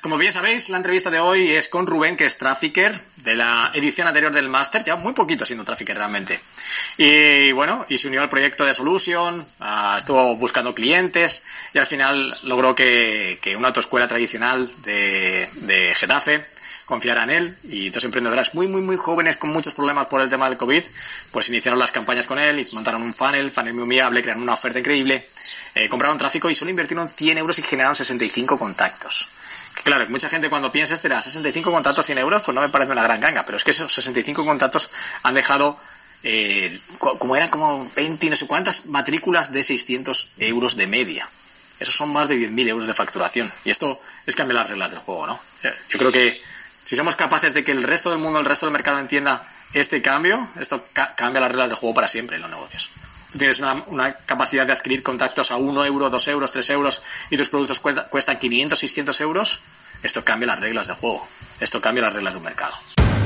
Como bien sabéis, la entrevista de hoy es con Rubén, que es trafficker de la edición anterior del Master, ya muy poquito siendo trafficker realmente. Y bueno, y se unió al proyecto de Solution, estuvo buscando clientes y al final logró que, una autoescuela tradicional de, de Getafe confiara en él y dos emprendedoras muy, muy, muy jóvenes con muchos problemas por el tema del COVID, pues iniciaron las campañas con él y montaron un funnel, funnel muy viable, crearon una oferta increíble, eh, compraron tráfico y solo invirtieron 100 euros y generaron 65 contactos. Claro, mucha gente cuando piensa, este 65 contactos, 100 euros, pues no me parece una gran ganga, pero es que esos 65 contactos han dejado, eh, como eran como 20 y no sé cuántas matrículas de 600 euros de media. Esos son más de 10.000 euros de facturación. Y esto es cambiar las reglas del juego, ¿no? Yo creo que si somos capaces de que el resto del mundo, el resto del mercado entienda este cambio, esto cambia las reglas del juego para siempre en los negocios. Tienes una, capacidad de adquirir contactos a 1 euro, 2 euros, 3 euros y tus productos cuestan 500, 600 euros, esto cambia las reglas del juego. Esto cambia las reglas de un mercado.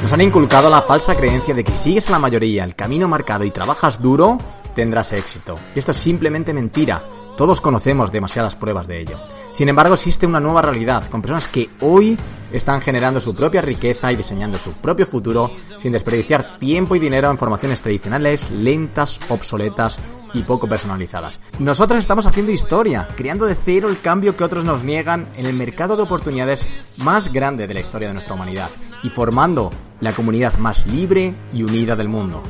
Nos han inculcado la falsa creencia de que si sigues la mayoría el camino marcado y trabajas duro, tendrás éxito. Y esto es simplemente mentira. Todos conocemos demasiadas pruebas de ello. Sin embargo, existe una nueva realidad, con personas que hoy están generando su propia riqueza y diseñando su propio futuro sin desperdiciar tiempo y dinero en formaciones tradicionales, lentas, obsoletas y poco personalizadas. Nosotros estamos haciendo historia, creando de cero el cambio que otros nos niegan en el mercado de oportunidades más grande de la historia de nuestra humanidad y formando la comunidad más libre y unida del mundo.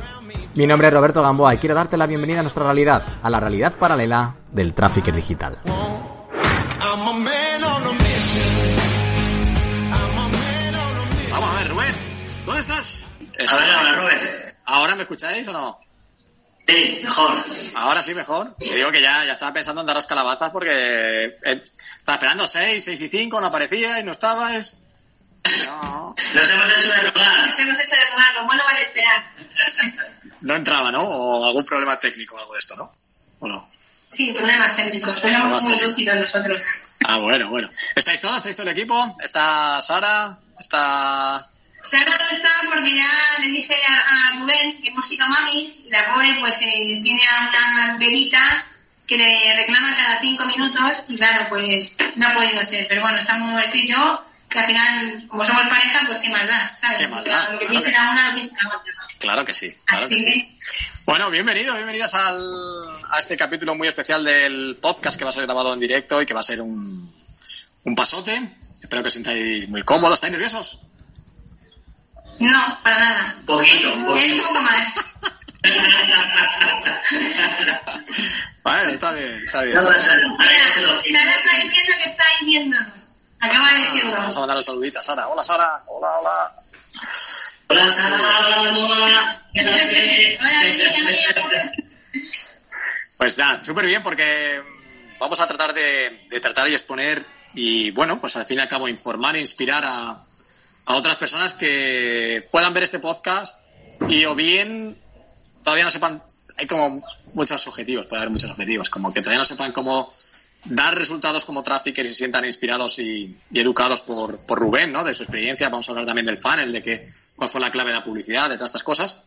Mi nombre es Roberto Gamboa y quiero darte la bienvenida a nuestra realidad, a la realidad paralela del tráfico digital. Vamos a ver, Rubén, ¿dónde estás? A ver, ahora, Rubén. ¿Ahora me escucháis o no? Sí, mejor. Ahora sí, mejor. Te digo que ya, ya estaba pensando en daros calabazas porque eh, estaba esperando 6, 6 y 5, no aparecía y no estabas. No. Nos hemos hecho de rogar. Nos hemos hecho de rogar, lo bueno vale esperar. No entraba, ¿no? O algún problema técnico o algo de esto, ¿no? ¿O no? Sí, problemas técnicos. Somos muy lúcidos nosotros. Ah, bueno, bueno. ¿Estáis todos? ¿Estáis todo el equipo? ¿Está Sara? ¿Está...? Sara no está porque ya le dije a, a Rubén que hemos sido mamis y la pobre pues eh, tiene una bebita que le reclama cada cinco minutos y claro, pues no ha podido ser. Pero bueno, estamos, estoy yo, que al final, como somos pareja, pues qué más da, ¿sabes? ¿Qué más da? Lo que Claro que- la una, lo la otra. Claro que sí. Claro Así que sí. que, Bueno, bienvenidos, bienvenidas al, a este capítulo muy especial del podcast que va a ser grabado en directo y que va a ser un, un pasote. Espero que os sintáis muy cómodos. ¿Estáis nerviosos? no, para nada. Poquito, Es poquito. un poco más. Vale, está bien, está bien. No Sara está diciendo que está ahí viéndonos. Acaba de decirlo. Vamos a mandar un saludito a Sara. Hola, Sara. Hola, hola. Hola, Sara. Pues nada, súper bien porque vamos a tratar de, de tratar y exponer y bueno, pues al fin y al cabo informar e inspirar a, a otras personas que puedan ver este podcast y o bien todavía no sepan, hay como muchos objetivos, puede haber muchos objetivos, como que todavía no sepan cómo dar resultados como traffickers y se sientan inspirados y, y educados por, por Rubén, ¿no? De su experiencia. Vamos a hablar también del funnel, de que, cuál fue la clave de la publicidad, de todas estas cosas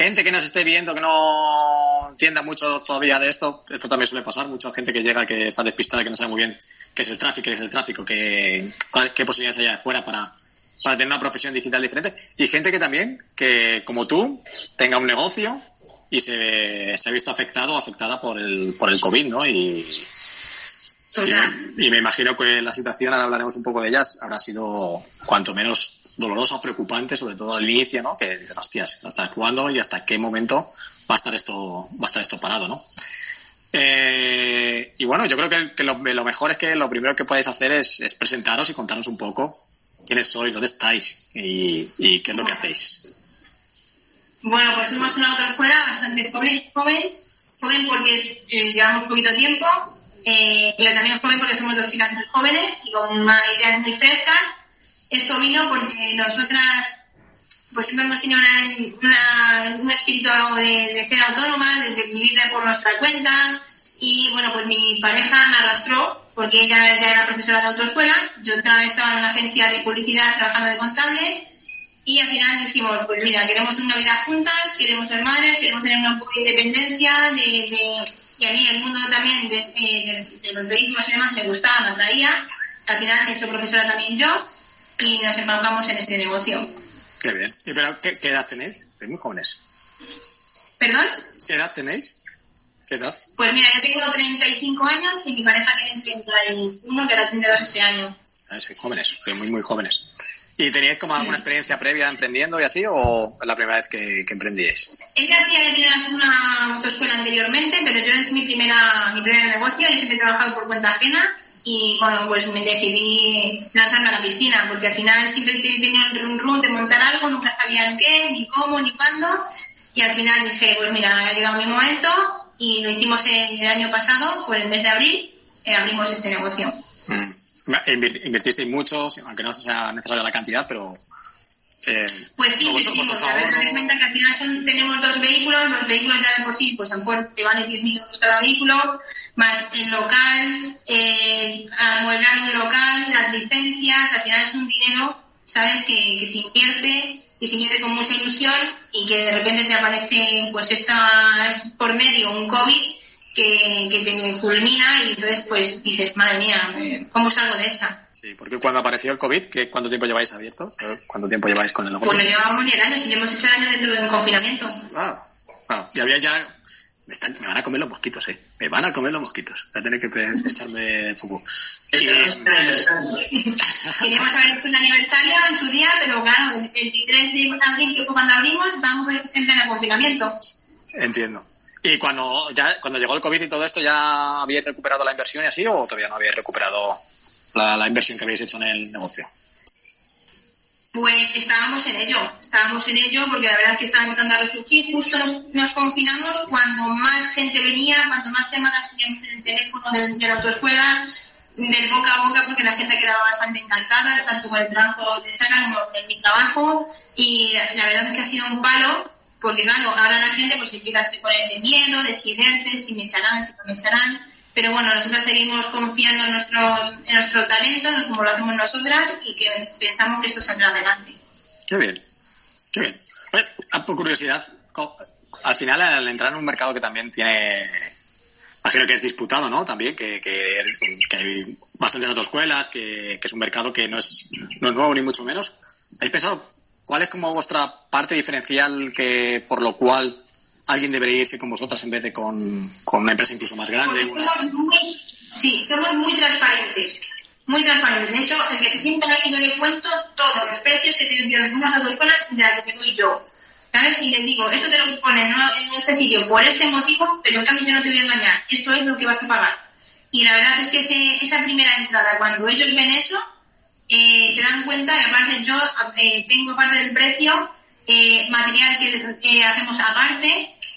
gente que nos esté viendo que no entienda mucho todavía de esto, esto también suele pasar, mucha gente que llega que está despistada, que no sabe muy bien qué es el tráfico, qué es el tráfico, qué, qué posibilidades hay afuera para, para tener una profesión digital diferente. Y gente que también, que como tú, tenga un negocio y se, se ha visto afectado o afectada por el, por el COVID, ¿no? Y, y me imagino que la situación, ahora hablaremos un poco de ellas, habrá sido cuanto menos dolorosa preocupante, sobre todo al inicio, ¿no? Que dices, hostias, ¿hasta cuándo y hasta qué momento va a estar esto, va a estar esto parado, ¿no? Eh, y bueno, yo creo que, que lo, lo mejor es que lo primero que podéis hacer es, es presentaros y contarnos un poco quiénes sois, dónde estáis y, y qué es lo que hacéis. Bueno, pues somos una autoescuela bastante joven, joven, porque eh, llevamos poquito tiempo eh, y también joven porque somos dos chicas muy jóvenes y con ideas muy frescas. Esto vino porque nosotras pues siempre hemos tenido una, un espíritu de, de ser autónomas, de, de vivir por nuestra cuenta. Y bueno, pues mi pareja me arrastró porque ella ya era profesora de autoescuela. Yo otra vez estaba en una agencia de publicidad trabajando de contable. Y al final dijimos, pues mira, queremos una vida juntas, queremos ser madres, queremos tener un poco de independencia, de, de- y a mí el mundo también de, eh, de- los turismos y demás me gustaba, me atraía. Al final he hecho profesora también yo y nos embarcamos en este negocio. Qué bien. ¿Y pero qué, qué edad tenéis? Sois muy jóvenes. ¿Perdón? ¿Qué edad tenéis? ¿Qué edad? Pues mira, yo tengo 35 años y mi pareja tiene 31, que ahora tiene dos este año. Ah, sois jóvenes, sois muy, muy jóvenes. ¿Y teníais como alguna experiencia previa emprendiendo y así o la primera vez que, que emprendíais? Ella sí había tenido una- autoescuela anteriormente, pero yo es mi primera mi primer negocio, yo siempre he trabajado por cuenta ajena y bueno, pues me decidí lanzarme a la piscina, porque al final siempre tenido el run de montar algo, nunca sabía en qué, ni cómo, ni cuándo, y al final dije, pues mira, ha llegado mi momento y lo hicimos el año pasado, por el mes de abril, eh, abrimos este negocio. Mm. Invertisteis mucho, aunque no sea necesaria la cantidad, pero... eh, Pues sí, invertimos. ahorros- de cuenta que al final son- tenemos dos vehículos, los vehículos ya de por sí, pues a te valen 10.000 euros cada vehículo, más el local, eh, amueblar un local, las licencias, al final es un dinero, ¿sabes? Que, que se invierte, que se invierte con mucha ilusión y que de repente te aparece, pues esta, es por medio un COVID que, que te fulmina y entonces pues dices, madre mía, eh, ¿cómo salgo de esta? Sí, porque cuando apareció el COVID, ¿qué, ¿cuánto tiempo lleváis abierto? ¿Cuánto tiempo lleváis con el negocio? Pues no llevamos ni el año, si ya hemos hecho el año dentro de un confinamiento. Claro, claro. Y había ya... Me, están- me van a comer los mosquitos, eh. Me van a comer los mosquitos. Voy a tener que echarme aniversario. Queríamos haber hecho un aniversario en su día, pero claro, el 23 de abril, que fue cuando abrimos, estábamos en pleno confinamiento. entiendo. ¿Y cuando ya cuando llegó el COVID y todo esto, ya habíais recuperado la inversión y así o todavía no habíais recuperado la, inversión que habéis hecho en el negocio? Pues estábamos en ello, estábamos en ello porque la verdad es que estaba empezando a resurgir. Justo nos, confinamos cuando más gente venía, cuanto más llamadas teníamos en el teléfono de, de la autoescuela, del boca a boca, porque la gente quedaba bastante encantada, tanto con el trabajo de Sara como con mi trabajo. Y la verdad es que ha sido un palo, porque claro, ahora la gente pues empieza con ese miedo de si verte, si me echarán, si no me echarán. Pero bueno, nosotros seguimos confiando en nuestro, en nuestro talento, en como lo hacemos nosotras, y que pensamos que esto saldrá adelante. Qué bien, qué bien. Ah, por curiosidad, al final al entrar en un mercado que también tiene, imagino que es disputado, ¿no? También, que, que, que hay bastantes autoescuelas, que, que es un mercado que no es, no es nuevo ni mucho menos. ¿Habéis pensado cuál es como vuestra parte diferencial que por lo cual alguien debería irse con vosotras en vez de con, con una empresa incluso más grande? Somos muy, sí, somos muy transparentes. Muy transparentes. De hecho, el que se sienta ahí, yo le cuento todos los precios que tienen unas autoescuelas de las que doy yo. ¿Sabes? Y les digo, esto te lo ponen en este sitio por este motivo, pero en cambio yo no te voy a engañar. Esto es lo que vas a pagar. Y la verdad es que ese- esa primera entrada, cuando ellos ven eso, eh, se dan cuenta y aparte yo eh, tengo parte del precio eh, material que eh, hacemos aparte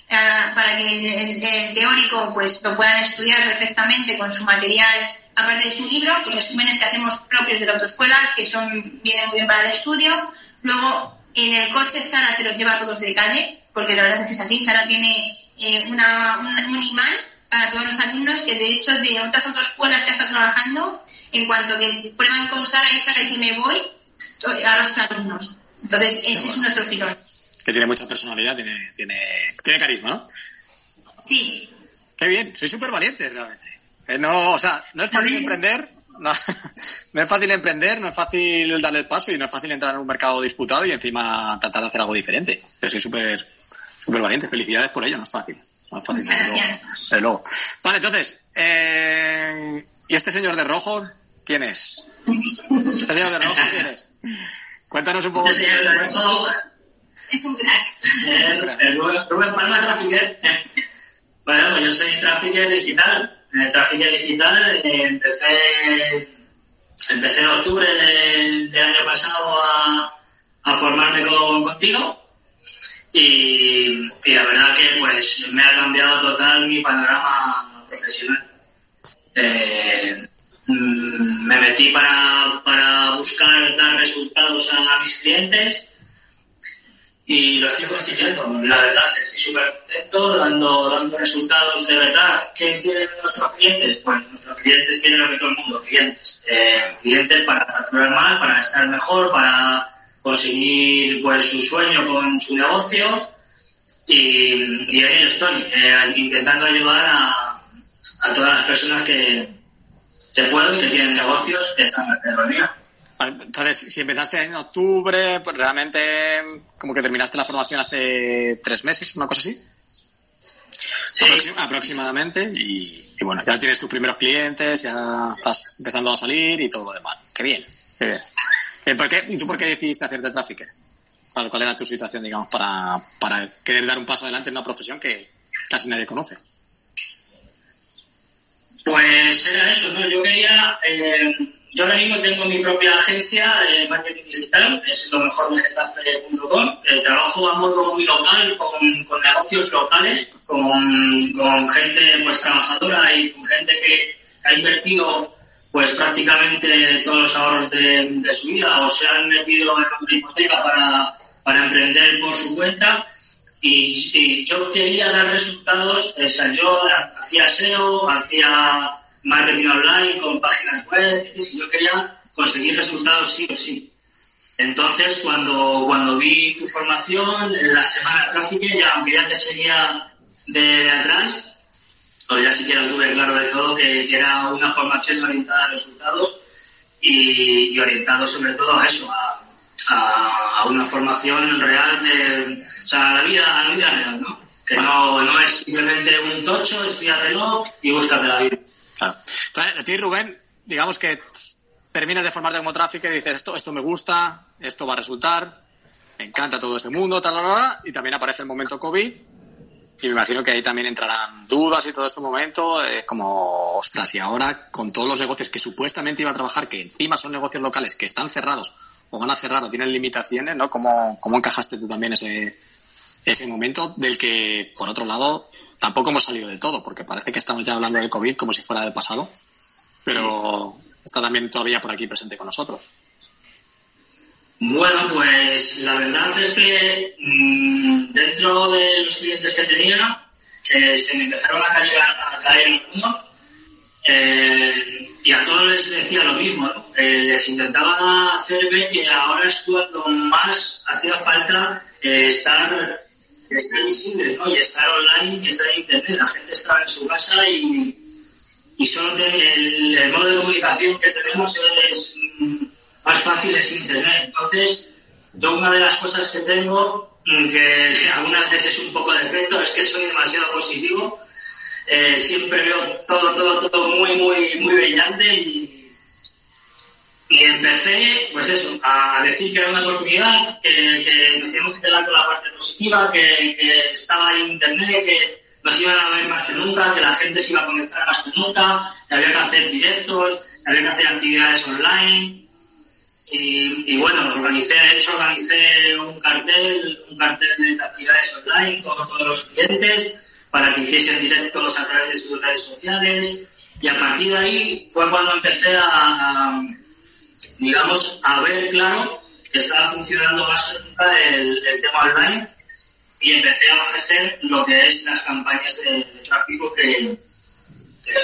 eh, para que el, el- el teórico pues lo puedan estudiar perfectamente con su material aparte de su libro, los resúmenes que hacemos propios de la autoescuela que son vienen muy bien para el estudio. Luego en el coche Sara se los lleva a todos de calle, porque la verdad es que es así. Sara tiene eh, una, un, un imán para todos los alumnos que de hecho de otras autoescuelas que estado trabajando, en cuanto que prueban con Sara y Sara dice me voy, arrastra alumnos. Entonces ese es nuestro filón. que tiene mucha personalidad, tiene, tiene, tiene carisma, ¿no? Sí, Qué bien, soy súper valiente realmente. Eh, no, o sea, no es fácil emprender, no, no es fácil emprender, no es fácil dar el paso y no es fácil entrar en un mercado disputado y encima tratar de hacer algo diferente. Pero soy súper súper valiente, felicidades por ello, no es fácil. No es fácil, luego. Desde luego. Vale, entonces, eh, ¿y este señor de rojo quién es? ¿Este señor de rojo quién es? Cuéntanos un poco. Este señor de rojo, es un crack. eh, el Rubén Palma Trafficker. Bueno, pues yo soy trafficker digital. En el trafficker digital eh, empecé, empecé en octubre del, del año pasado a, a formarme con, contigo. Y, y la verdad que pues me ha cambiado total mi panorama profesional. Eh, me metí para, para buscar dar resultados a, mis clientes y lo estoy consiguiendo. La verdad, estoy súper contento, dando, dando resultados de verdad. ¿Qué quieren nuestros clientes? Pues nuestros clientes quieren lo que todo el mundo, clientes. Eh, clientes para facturar más, para estar mejor, para conseguir pues su sueño con su negocio y, y ahí estoy, eh, intentando ayudar a, a, todas las personas que, y que tienen negocios esta reunión. Entonces, si empezaste en octubre, pues realmente como que terminaste la formación hace tres meses, una cosa así. Sí. aproximadamente. Y, y, bueno, ya tienes tus primeros clientes, ya estás empezando a salir y todo lo demás. Qué bien, qué bien. Eh, ¿Por qué, ¿Y tú por qué decidiste hacerte trafficker? ¿Cuál era tu situación, digamos, para, para querer dar un paso adelante en una profesión que casi nadie conoce? Pues era eso, ¿no? Yo quería... Eh, yo ahora mismo tengo mi propia agencia de marketing digital, es lo mejor de Getafe.com. Eh, trabajo a modo muy local, con, con negocios locales, con, con, gente pues trabajadora y con gente que ha invertido pues prácticamente todos los ahorros de, su vida o se han metido en una hipoteca para, para emprender por su cuenta y, yo quería dar resultados, o sea, yo hacía SEO, hacía marketing online con páginas web, y yo quería conseguir resultados sí o sí. Entonces, cuando, cuando vi tu formación, en la semana gráfica, ya aunque ya te seguía de atrás, ya siquiera tuve claro de todo que, era una formación orientada a resultados y, orientado sobre todo a eso, a, una formación real de, o sea, a la vida, a la vida real, ¿no? Que no, no es simplemente un tocho, estudiatelo y búscate la vida. Claro. A ti, Rubén, digamos que terminas de formarte como tráfico y dices, esto, esto me gusta, esto va a resultar, me encanta todo este mundo, tal, tal, tal, y también aparece el momento COVID y me imagino que ahí también entrarán dudas y todo este momento, eh, como, ostras, y ahora con todos los negocios que supuestamente iba a trabajar, que encima son negocios locales que están cerrados o van a cerrar o tienen limitaciones, ¿no? ¿Cómo, cómo encajaste tú también ese, ese momento del que, por otro lado, tampoco hemos salido de todo, porque parece que estamos ya hablando del COVID como si fuera del pasado, pero está también todavía por aquí presente con nosotros. Bueno, pues la verdad es que mmm, dentro de los clientes que tenía, que se me empezaron a caer, a caer algunos, eh, y a todos les decía lo mismo, ¿no? Eh, les intentaba hacer ver que ahora es cuando más hacía falta eh, estar, estar visibles, ¿no? Y estar online y estar en internet. La gente estaba en su casa y, y solo el, el, modo de comunicación que tenemos es... Más fácil es Internet. Entonces, yo una de las cosas que tengo, mm, que algunas veces es un poco defecto, es que soy demasiado positivo. Eh, siempre veo todo, todo, todo muy, muy, muy brillante y, y empecé, pues eso, a decir que era una oportunidad, que, que nos teníamos que quedar con la parte positiva, que, estaba en Internet, que nos iban a ver más que nunca, que la gente se iba a conectar más que nunca, que había que hacer directos, que había que hacer actividades online, y, bueno, organicé, de hecho organicé un cartel, un cartel de actividades online con todos los clientes para que hiciesen directos a través de sus redes sociales. Y a partir de ahí fue cuando empecé a, digamos, a ver claro que estaba funcionando más que nunca el, tema online y empecé a ofrecer lo que es las campañas de tráfico que,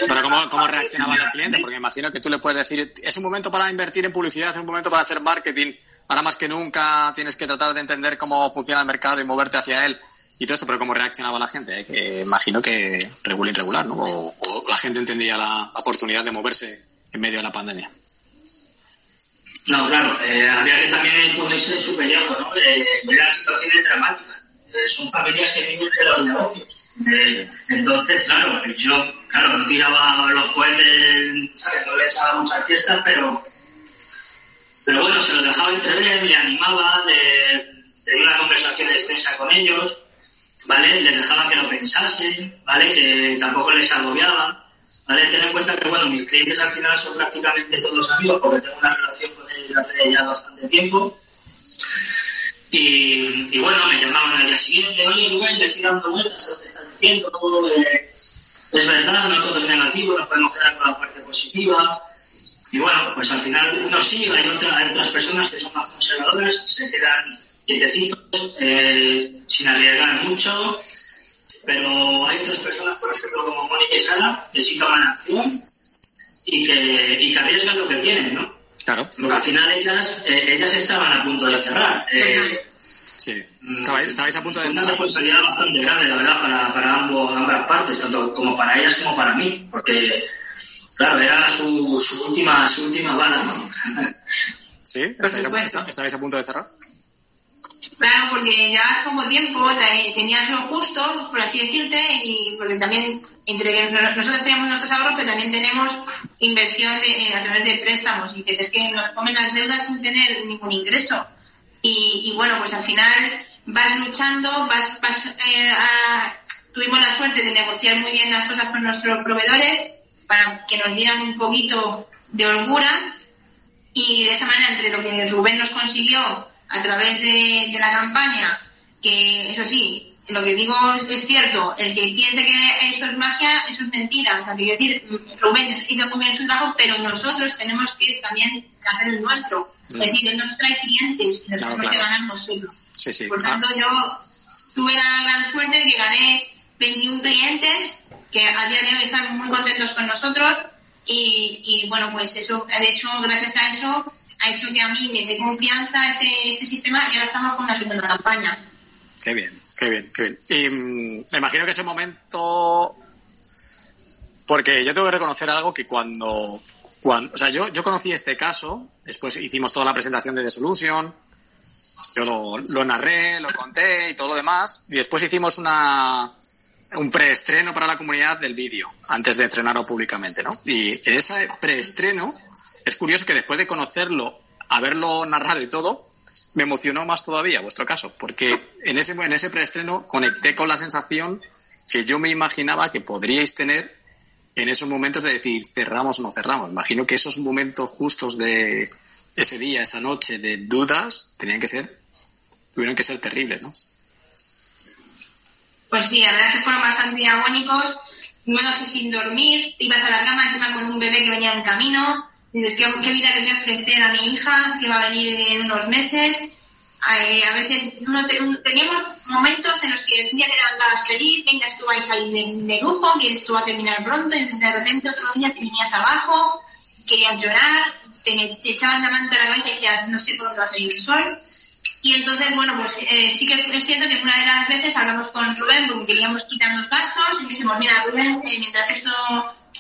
pero ¿cómo, cómo reaccionaba el cliente? Porque imagino que tú le puedes decir, es un momento para invertir en publicidad, es un momento para hacer marketing, ahora más que nunca tienes que tratar de entender cómo funciona el mercado y moverte hacia él y todo esto, pero ¿cómo reaccionaba la gente? Que imagino que regular irregular, ¿no? O, la gente entendía la oportunidad de moverse en medio de la pandemia. No, claro, eh, había que también ponerse en su pellejo, ¿no? Eh, ver situaciones dramáticas. Eh, son familias que viven de los negocios eh, entonces, claro, yo, claro, no tiraba los cohetes, ¿sabes? No le echaba muchas fiestas, pero, pero bueno, se los dejaba entrever, le animaba, tenía una conversación extensa con ellos, ¿vale? Les dejaba que lo pensasen, ¿vale? Que tampoco les agobiaba, ¿vale? Ten en cuenta que, bueno, mis clientes al final son prácticamente todos amigos porque tengo una relación con ellos hace ya bastante tiempo. Y, bueno, me llamaban al día siguiente, oye Rubén, le estoy dando vueltas a lo que estás diciendo, todo es verdad, no todo es negativo, nos podemos quedar con la parte positiva. Y bueno, pues al final uno sí, hay, hay otras personas que son más conservadoras, se quedan quietecitos, eh, sin arriesgar mucho, pero hay otras personas, por ejemplo, como Mónica y Sara, que sí toman acción y que, y que arriesgan lo que tienen, ¿no? Claro. Porque al final ellas, eh, ellas estaban a punto de cerrar. Eh, Sí, estabais, estabais a punto de una cerrar. responsabilidad bastante grande, la verdad, para, para ambos, ambas partes, tanto como para ellas como para mí, porque, claro, era su, su última, su última bala, ¿no? ¿Sí? ¿Estabais a, estabais a punto de cerrar? Claro, porque llevas poco tiempo, te- tenías lo justo, por así decirte, y porque también entre nosotros tenemos nuestros ahorros, pero también tenemos inversión de- eh, a través de préstamos. Y dices, es que nos comen las deudas sin tener ningún ingreso. Y, bueno, pues al final vas luchando, vas, vas eh, tuvimos la suerte de negociar muy bien las cosas con nuestros proveedores para que nos dieran un poquito de holgura y de esa manera entre lo que Rubén nos consiguió a través de, de la campaña, que eso sí, lo que digo es, cierto, el que piense que esto es magia, eso es mentira. O sea, quiero decir, Rubén hizo muy bien su trabajo, pero nosotros tenemos que también hacer el nuestro. Es decir, él nos trae clientes y nos Claro, tenemos que claro. ganar nosotros. Sí, sí. Por Ah, tanto, yo tuve la gran suerte de que gané 21 clientes que a día de hoy están muy contentos con nosotros y, y, bueno, pues eso, de hecho, gracias a eso, ha hecho que a mí me dé confianza este, este sistema y ahora estamos con una segunda campaña. Qué bien, qué bien, qué bien. Y mm, me imagino que ese momento... Porque yo tengo que reconocer algo que cuando... cuando o sea, yo, yo conocí este caso, después hicimos toda la presentación de The Solution, yo lo, lo narré, lo conté y todo lo demás, y después hicimos una un preestreno para la comunidad del vídeo, antes de estrenarlo públicamente, ¿no? Y en ese preestreno, es curioso que después de conocerlo, haberlo narrado y todo, me emocionó más todavía vuestro caso, porque en ese, en ese preestreno conecté con la sensación que yo me imaginaba que podríais tener en esos momentos de decir cerramos o no cerramos. Imagino que esos momentos justos de ese día, esa noche de dudas, tenían que ser, tuvieron que ser terribles, ¿no? Pues sí, la verdad es que fueron bastante agónicos. Una noche sin dormir, ibas a la cama encima con un bebé que venía en camino. Dices, ¿qué, qué vida le voy a ofrecer a mi hija que va a venir en unos meses? Eh, a veces uno te- un- teníamos momentos en los que el día te levantabas feliz, venga, esto va a salir de, de lujo, que esto va a terminar pronto, y de repente otro día te venías abajo, querías llorar, te, te echabas la manta a la cabeza y decías, no sé por dónde va a salir el sol. Y entonces, bueno, pues eh, sí que es cierto que una de las veces hablamos con Rubén porque queríamos quitarnos gastos y dijimos, mira, Rubén, eh, mientras esto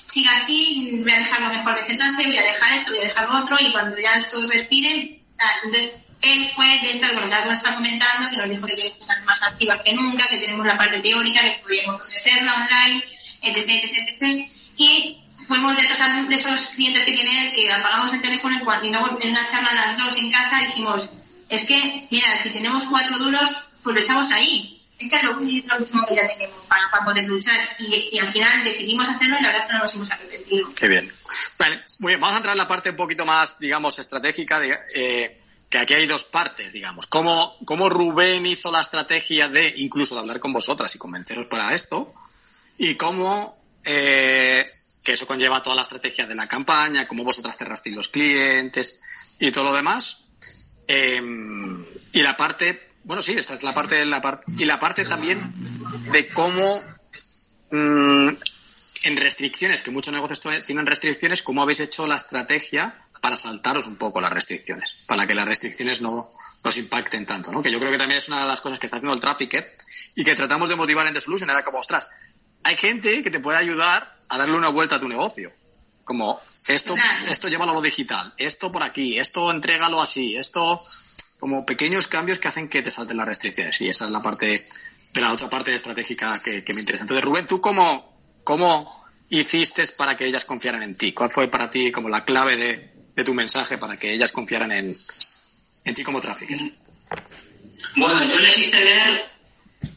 siga así, voy a dejar lo mejor de voy a dejar esto, voy a dejar otro y cuando ya esto respire, tal. Entonces, él fue de estas, bueno, ya nos está comentando, que nos dijo que queremos estar más activas que nunca, que tenemos la parte teórica, que podíamos ofrecerla online, etc, etc, etc. Y fuimos de esos, de esos clientes que tiene él, que apagamos el teléfono en cuanto, y luego en una charla las dos en casa dijimos, es que, mira, si tenemos cuatro duros, pues lo echamos ahí. Es que es lo, último que ya tenemos para, poder luchar. Y, al final decidimos hacerlo y la verdad es que no nos hemos arrepentido. Qué bien. Vale, muy bien. Vamos a entrar en la parte un poquito más, digamos, estratégica, de, eh, que aquí hay dos partes, digamos. Cómo, cómo Rubén hizo la estrategia de incluso de hablar con vosotras y convenceros para esto, y cómo, eh, que eso conlleva toda la estrategia de la campaña, cómo vosotras cerrasteis los clientes y todo lo demás. Eh, y la parte, bueno, sí, esta es la parte de la parte, y la parte también de cómo, mm, en restricciones, que muchos negocios tienen restricciones, ¿cómo habéis hecho la estrategia para saltaros un poco las restricciones? Para que las restricciones no nos impacten tanto, ¿no? Que yo creo que también es una de las cosas que está haciendo el Trafficker y que tratamos de motivar en The Solution. Era como, ostras, hay gente que te puede ayudar a darle una vuelta a tu negocio. Como, esto, esto llévalo a lo digital, esto por aquí, esto entrégalo así, esto, como pequeños cambios que hacen que te salten las restricciones. Y esa es la parte, de la otra parte estratégica que, me interesa. Entonces, Rubén, ¿tú cómo, cómo hiciste para que ellas confiaran en ti? ¿Cuál fue para ti como la clave de, de tu mensaje para que ellas confiaran en, en ti como trafficker? Bueno, yo les hice ver,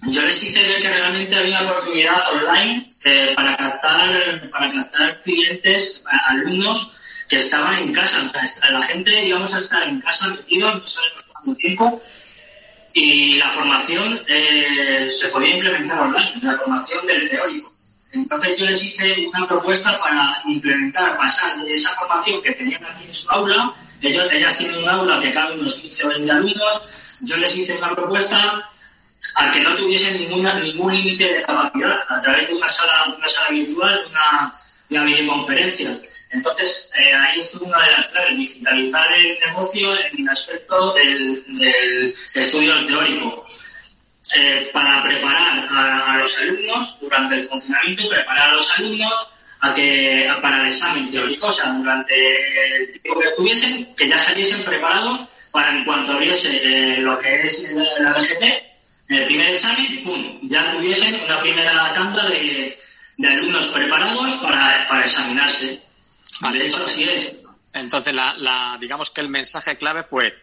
yo les hice ver que realmente había una oportunidad online eh, para captar, para captar clientes, alumnos que estaban en casa. O sea, la gente íbamos a estar en casa metidos, no sabemos cuánto tiempo, y la formación eh, se podía implementar online, la formación del teórico. Entonces yo les hice una propuesta para implementar, pasar de esa formación que tenían aquí en su aula, ellos, ellas tienen un aula que cabe unos 15 o 20 alumnos, yo les hice una propuesta a que no tuviesen ninguna, ningún límite de capacidad a través de una sala, una sala virtual, una, una videoconferencia. Entonces, eh, ahí estuvo una de las claves, digitalizar el negocio en el aspecto del, del estudio teórico. Eh, para preparar a, a, los alumnos durante el confinamiento, preparar a los alumnos a que para el examen teórico, o sea, durante el tiempo que estuviesen, que ya saliesen preparados para en cuanto abriese eh, lo que es la BGT, el primer examen, ¡pum! ya tuviesen una primera tanda de, de alumnos preparados para, para examinarse. Vale, es. Entonces, la, la, digamos que el mensaje clave fue,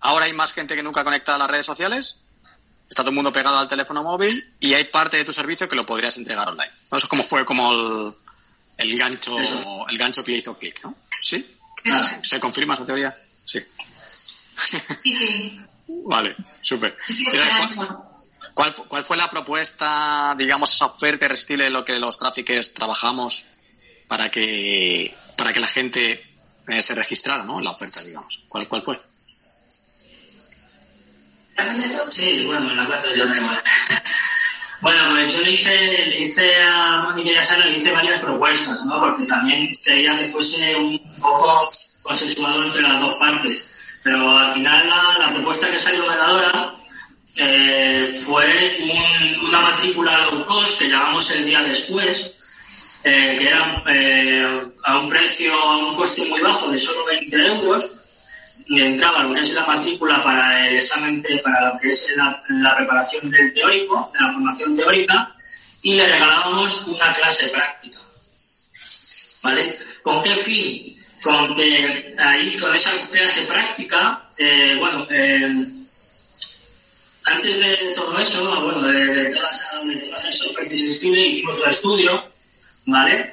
ahora hay más gente que nunca conectada a las redes sociales, está todo el mundo pegado al teléfono móvil y hay parte de tu servicio que lo podrías entregar online. Eso es como fue como el, el gancho Eso. el gancho que le hizo clic, ¿no? ¿Sí? ¿Se confirma esa teoría? Sí. Sí, sí. Vale, súper. Sí, ¿Cuál, ¿cuál, ¿Cuál fue la propuesta, digamos, esa oferta irresistible de lo que los traffickers trabajamos para que, para que la gente eh, se registrara, ¿no? La oferta, digamos. ¿Cuál, cuál fue? Sí, bueno, la cuento yo mismo. Bueno, pues yo le hice, le hice a Mónica y a Sara, le hice varias propuestas, ¿no? Porque también quería que fuese un poco consensuado entre las dos partes. Pero al final la, la propuesta que salió ganadora eh, fue un, una matrícula low cost que llamamos el día después, eh, que era eh, a un precio, a un coste muy bajo de solo 20 euros, y entraba lo que es la matrícula para el examen, para lo que es la, la, preparación del teórico, de la formación teórica, y le regalábamos una clase práctica. ¿Vale? ¿Con qué fin? Con que ahí, con esa clase práctica, eh, bueno, eh, antes de todo eso, bueno, de, todas esas ofertas hicimos un estudio, ¿vale?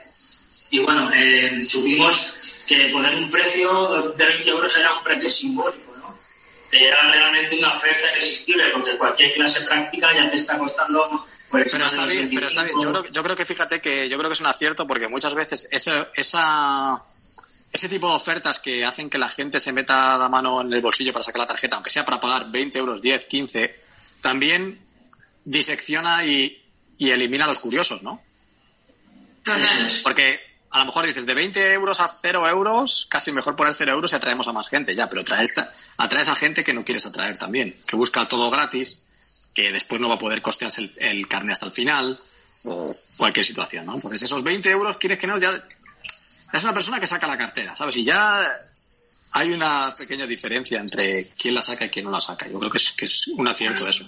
Y bueno, eh, subimos que poner un precio de 20 euros era un precio simbólico, ¿no? Que era realmente una oferta irresistible, porque cualquier clase práctica ya te está costando... Pues, pero está bien, 25... pero está bien. Yo creo, yo creo que fíjate que yo creo que es un acierto porque muchas veces ese, esa, ese tipo de ofertas que hacen que la gente se meta la mano en el bolsillo para sacar la tarjeta, aunque sea para pagar 20 euros, 10, 15, también disecciona y, y elimina a los curiosos, ¿no? Total. Porque a lo mejor dices de 20 euros a 0 euros, casi mejor poner 0 euros y atraemos a más gente, ya, pero atraes, atraes a gente que no quieres atraer también, que busca todo gratis, que después no va a poder costearse el, el carne hasta el final, o cualquier situación, ¿no? Entonces esos 20 euros, quieres que no, ya es una persona que saca la cartera, ¿sabes? Y ya hay una pequeña diferencia entre quién la saca y quién no la saca. Yo creo que es, que es un acierto eso.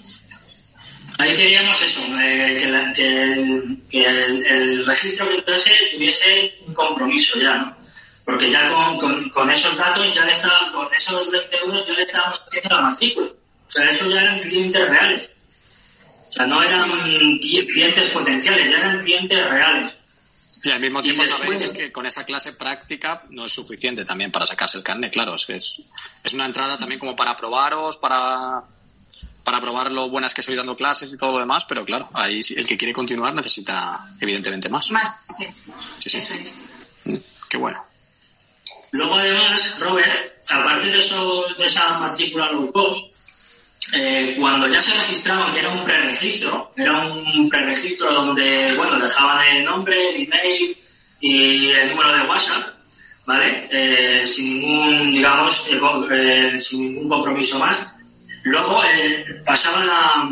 Ahí queríamos eso, eh, que, la, que, el, que el, el, registro que tuviese, tuviese un compromiso ya, ¿no? Porque ya con, con, con esos datos, ya le está, con esos 20 euros, ya le estábamos haciendo la matrícula. O sea, eso ya eran clientes reales. O sea, no eran clientes potenciales, ya eran clientes reales. Y al mismo tiempo después... sabéis que con esa clase práctica no es suficiente también para sacarse el carnet, claro, es que es, es una entrada también como para probaros, para para probar lo buenas que estoy dando clases y todo lo demás, pero claro, ahí el que quiere continuar necesita evidentemente más. Más, sí. Sí, sí. Eso es. Mm, Qué bueno. Luego además, Robert, aparte de, esos, de esa matrícula low cost, eh, cuando ya se registraban, que era un preregistro, era un preregistro donde, bueno, dejaban el nombre, el email y el número de WhatsApp, ¿vale? Eh, sin ningún, digamos, eh, eh sin ningún compromiso más. Luego eh, pasaban, a,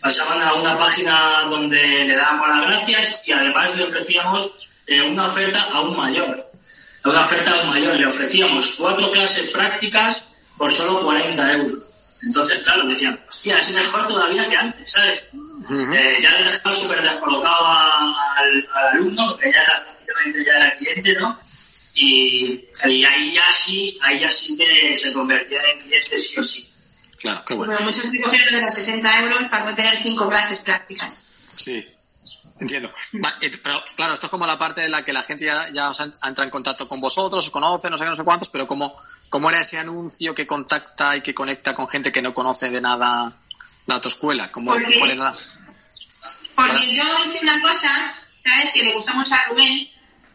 pasaban a una página donde le dábamos las gracias y además le ofrecíamos eh, una oferta aún mayor. Una oferta aún mayor. Le ofrecíamos cuatro clases prácticas por solo 40 euros. Entonces, claro, decían, hostia, es mejor todavía que antes, ¿sabes? Uh -huh. eh, ya le dejaba súper descolocado a, al, al, alumno, que ya era, prácticamente ya era cliente, ¿no? Y, y ahí ya sí, ahí ya sí que se convertía en cliente sí o sí. Claro, qué bueno. bueno muchos cogieron de los 60 euros para no tener cinco clases prácticas. Sí, entiendo. Pero claro, esto es como la parte de la que la gente ya, ya os entra en contacto con vosotros, os conoce, no sé qué, no sé cuántos, pero como, ¿cómo era ese anuncio que contacta y que conecta con gente que no conoce de nada la autoescuela? ¿Cómo, porque, cuál era? porque yo hice una cosa ¿sabes? Que le gustamos a Rubén,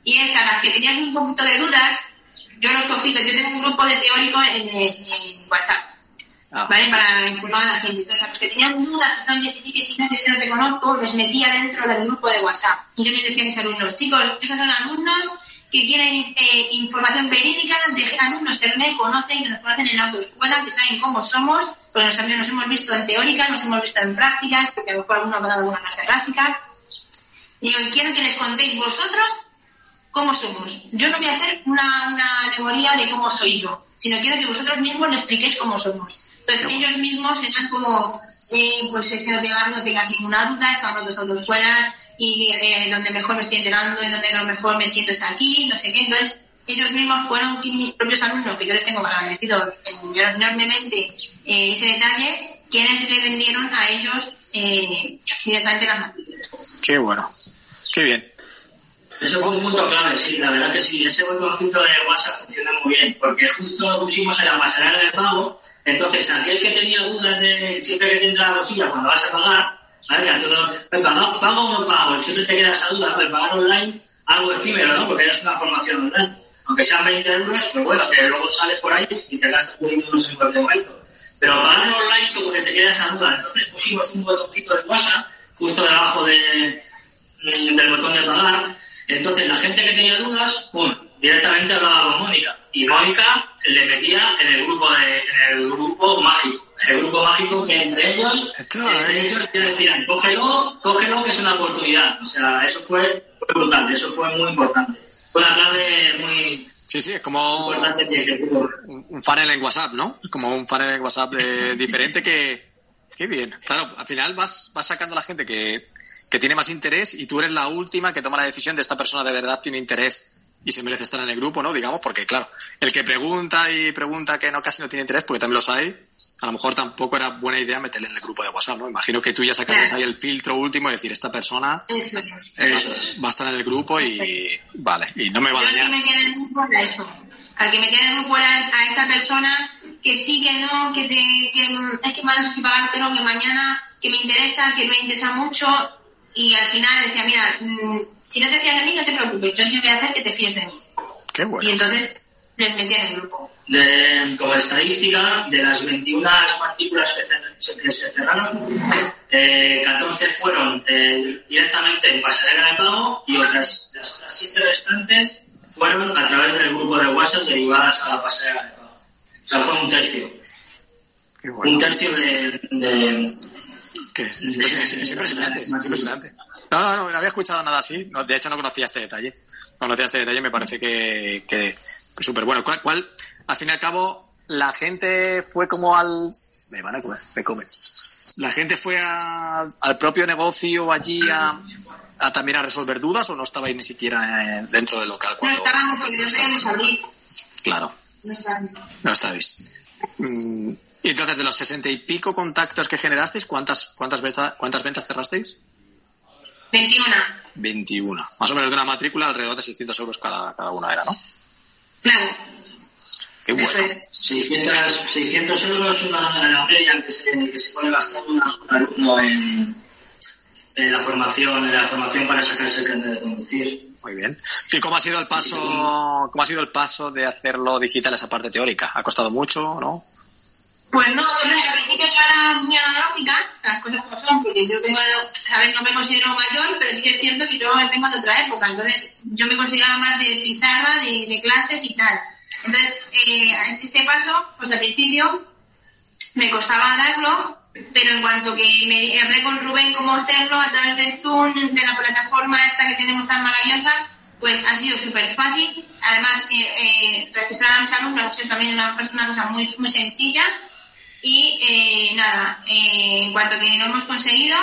y es a las que tenías un poquito de dudas, yo los cogí, yo tengo un grupo de teóricos en, en WhatsApp. Ah. ¿Vale? Para informar a la gente. Entonces, a los que tenían dudas, que estaban, sí, sí, que sí, que no te conozco, los metía dentro del grupo de WhatsApp. Y yo les decía a mis alumnos, chicos, esos son alumnos que quieren eh, información verídica de alumnos que me conocen, que nos conocen en la autoescuela, que saben cómo somos, porque nos, nos hemos visto en teórica, nos hemos visto en prácticas, porque a lo mejor alguno ha dado alguna clase práctica. Digo, y quiero que les contéis vosotros cómo somos. Yo no voy a hacer una, una alegoría de cómo soy yo, sino quiero que vosotros mismos le expliquéis cómo somos. Entonces ellos mismos están como, eh, pues es que no tengas, no tengas ninguna duda, estamos en dos autoescuelas y eh, donde mejor me estoy enterando y donde lo mejor me siento es aquí, no sé qué. Entonces ellos mismos fueron mis propios alumnos, que yo les tengo agradecido enormemente eh, ese detalle, quienes le vendieron a ellos eh, directamente las materias. Qué bueno. Qué bien. Eso fue un punto clave, sí, la verdad que sí. Ese botoncito de WhatsApp funciona muy bien, porque justo lo pusimos en la pasarela de pago. Entonces, aquel que tenía dudas de siempre que te entra la bolsilla cuando vas a pagar, ¿vale? Todo, ¿pago, ¿pago o no pago? Siempre te queda esa duda, de pagar online, algo efímero, ¿no? Porque es una formación online. Aunque sean 20 euros, pues bueno, que luego sales por ahí y te gastas 20 euros en cualquier momento. Pero pagar online como que te queda esa duda. Entonces pusimos un botoncito de WhatsApp justo debajo de, del botón de pagar entonces, la gente que tenía dudas, pum, directamente hablaba con Mónica. Y Mónica le metía en el grupo de, en el grupo mágico. El grupo mágico que entre ellos, entre ellos te decían, cógelo, cógelo que es una oportunidad. O sea, eso fue, fue brutal, eso fue muy importante. Fue una clave muy, Sí, sí, es como un, un funnel en WhatsApp, ¿no? Como un funnel en WhatsApp eh, diferente que, Qué bien. Claro, al final vas, vas sacando a la gente que, que tiene más interés y tú eres la última que toma la decisión de esta persona de verdad tiene interés y se merece estar en el grupo, ¿no? Digamos, porque claro, el que pregunta y pregunta que no casi no tiene interés, porque también los hay, a lo mejor tampoco era buena idea meterle en el grupo de WhatsApp, ¿no? Imagino que tú ya sacaste ahí el filtro último y decir, esta persona va a estar en el grupo y vale, y no me va a dañar. Al que me tiene en el grupo a eso. Al que me tiene en el grupo a esa persona que sí, que no, que, te, que es que más si pagártelo, que mañana, que me interesa, que me interesa mucho. Y al final decía, mira, mmm, si no te fías de mí, no te preocupes, yo te voy a hacer que te fíes de mí. Qué bueno. Y entonces les metí en el grupo. De, como estadística, de las 21 matrículas que, que se cerraron, eh, 14 fueron eh, directamente en pasarela de pago y otras, las otras 7 restantes fueron a través del grupo de WhatsApp derivadas a la pasarela de pago. O sea, fue un tercio. Bueno. Un tercio de... de ¿Qué? Es impresionante, es impresionante. No, no, no, no había escuchado nada así. No, de hecho, no conocía este detalle. No conocía este detalle, me parece que, que, súper bueno. ¿Cuál, ¿Cuál, al fin y al cabo, la gente fue como al... Me van a comer, me comen. La gente fue a, al propio negocio allí a, a también a resolver dudas o no estabais ni siquiera dentro del local? Cuando... No estábamos porque no queríamos abrir. Claro. No estábamos. No estáis. Mm, y entonces, de los sesenta y pico contactos que generasteis, ¿cuántas, cuántas, ventas, cuántas ventas cerrasteis? 21. 21. Más o menos de una matrícula alrededor de 600 euros cada, cada una era, ¿no? Claro. Qué bueno. 600, 600 euros una la media que se, que se puede gastar un alumno en, en, la formación, en la formación para sacarse el carnet de conducir. Muy bien. ¿Y cómo ha sido el paso, cómo ha sido el paso de hacerlo digital esa parte teórica? ¿Ha costado mucho, no? Pues no, al principio yo era muy analógica, las cosas como son, porque yo vengo, sabes, no me considero mayor, pero sí que es cierto que yo vengo de otra época, entonces yo me consideraba más de pizarra, de, de clases y tal. Entonces, eh, este paso, pues al principio me costaba darlo, pero en cuanto que me hablé con Rubén cómo hacerlo a través de Zoom, de la plataforma esta que tenemos tan maravillosa, pues ha sido súper fácil. Además, eh, eh, registrar a mis alumnos ha sido también una, una cosa muy, muy sencilla. Y eh, nada, eh, en cuanto que lo hemos conseguido,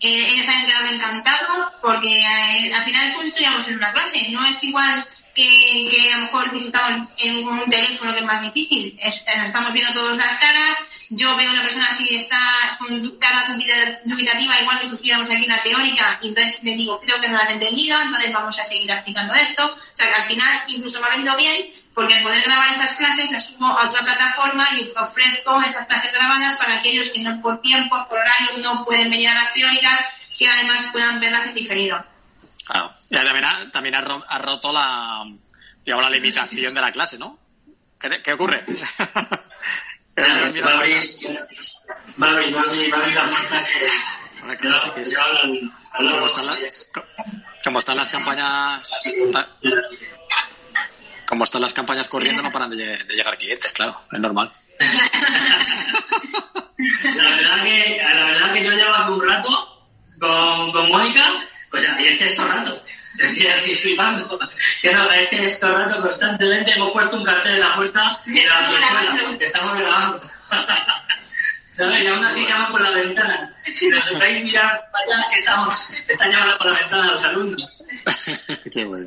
eh, ellos han quedado encantados porque eh, al final después estudiamos en una clase. No es igual que, que a lo mejor que si estamos en un teléfono que es más difícil. Es, nos estamos viendo todas las caras. Yo veo una persona así está con cara dubitativa, igual que sufriéramos aquí una teórica, y entonces le digo, creo que no la has entendido, entonces vamos a seguir aplicando esto. O sea que al final incluso me ha venido bien porque al poder grabar esas clases las subo a otra plataforma y ofrezco esas clases grabadas para aquellos que no por tiempo, por horarios, no pueden venir a las teóricas, que además puedan verlas en diferido. Claro. Y también ha, también ha, ro- ha roto la, digamos, la limitación de la clase, ¿no? ¿Qué, qué ocurre? Claro, Mira, va a mira, abrir, va a abrir, va a abrir, va a abrir la puerta que, Ahora que que no no, sé qué que es. yo hablan, hablan ¿Cómo los están, las, co- cómo están las campañas, la- cómo están las campañas corriendo, no paran de, de llegar clientes, claro, es normal. La verdad que, la verdad que yo llevo un rato con, con Mónica, pues ya, y es que es todo rato. Es que estoy flipando. Que no, es que es todo rato constantemente hemos puesto un cartel en la puerta de la escuela, grabando. que estamos grabando. Y aún así llaman por la ventana. Si nos sepáis mirar para allá, estamos, están llamando por la ventana los alumnos. Qué bueno.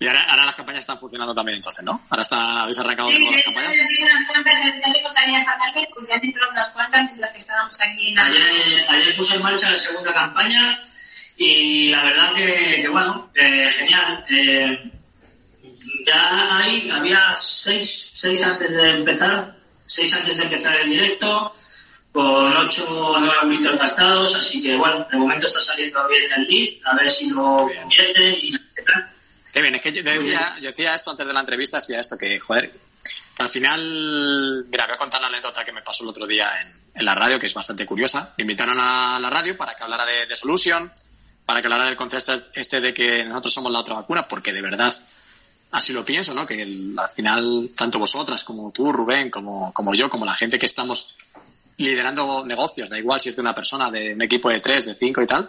Y ahora, ahora las campañas están funcionando también entonces, ¿no? Ahora está, habéis arrancado de Sí, nuevo de las hecho, campañas. yo tengo unas cuantas, no te contaría sacarme porque han entrado unas cuantas mientras que estábamos aquí en la... Ayer, ayer puse en marcha la segunda campaña y la verdad que, que bueno, eh, genial. Eh, ya ahí había seis, seis antes de empezar, seis antes de empezar el directo, con ocho o nueve euritos gastados, así que bueno, de momento está saliendo bien el lead, a ver si lo convierten y qué tal. Qué bien, es que yo decía, yo decía esto antes de la entrevista, decía esto, que, joder, al final, mira, voy a contar la anécdota que me pasó el otro día en, en la radio, que es bastante curiosa. Me invitaron a la radio para que hablara de, de Solution, para que hablara del concepto este de que nosotros somos la otra vacuna, porque de verdad así lo pienso, ¿no? Que el- al final, tanto vosotras como tú, Rubén, como, como yo, como la gente que estamos liderando negocios, da igual si es de una persona, de un equipo de tres, de cinco y tal,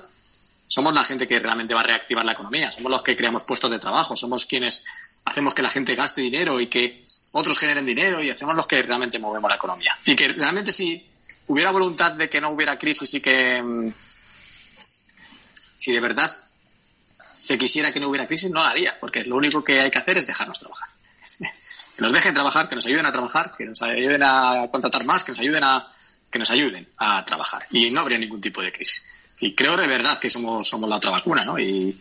somos la gente que realmente va a reactivar la economía, somos los que creamos puestos de trabajo, somos quienes hacemos que la gente gaste dinero y que otros generen dinero y hacemos los que realmente movemos la economía. Y que realmente si hubiera voluntad de que no hubiera crisis y que mm, si de verdad se quisiera que no hubiera crisis, no la haría, porque lo único que hay que hacer es dejarnos trabajar. Que nos dejen trabajar, que nos ayuden a trabajar, que nos ayuden a contratar más, que nos ayuden a, que nos ayuden a trabajar. Y no habría ningún tipo de crisis. Y creo de verdad que somos, somos la otra vacuna, ¿no? Y,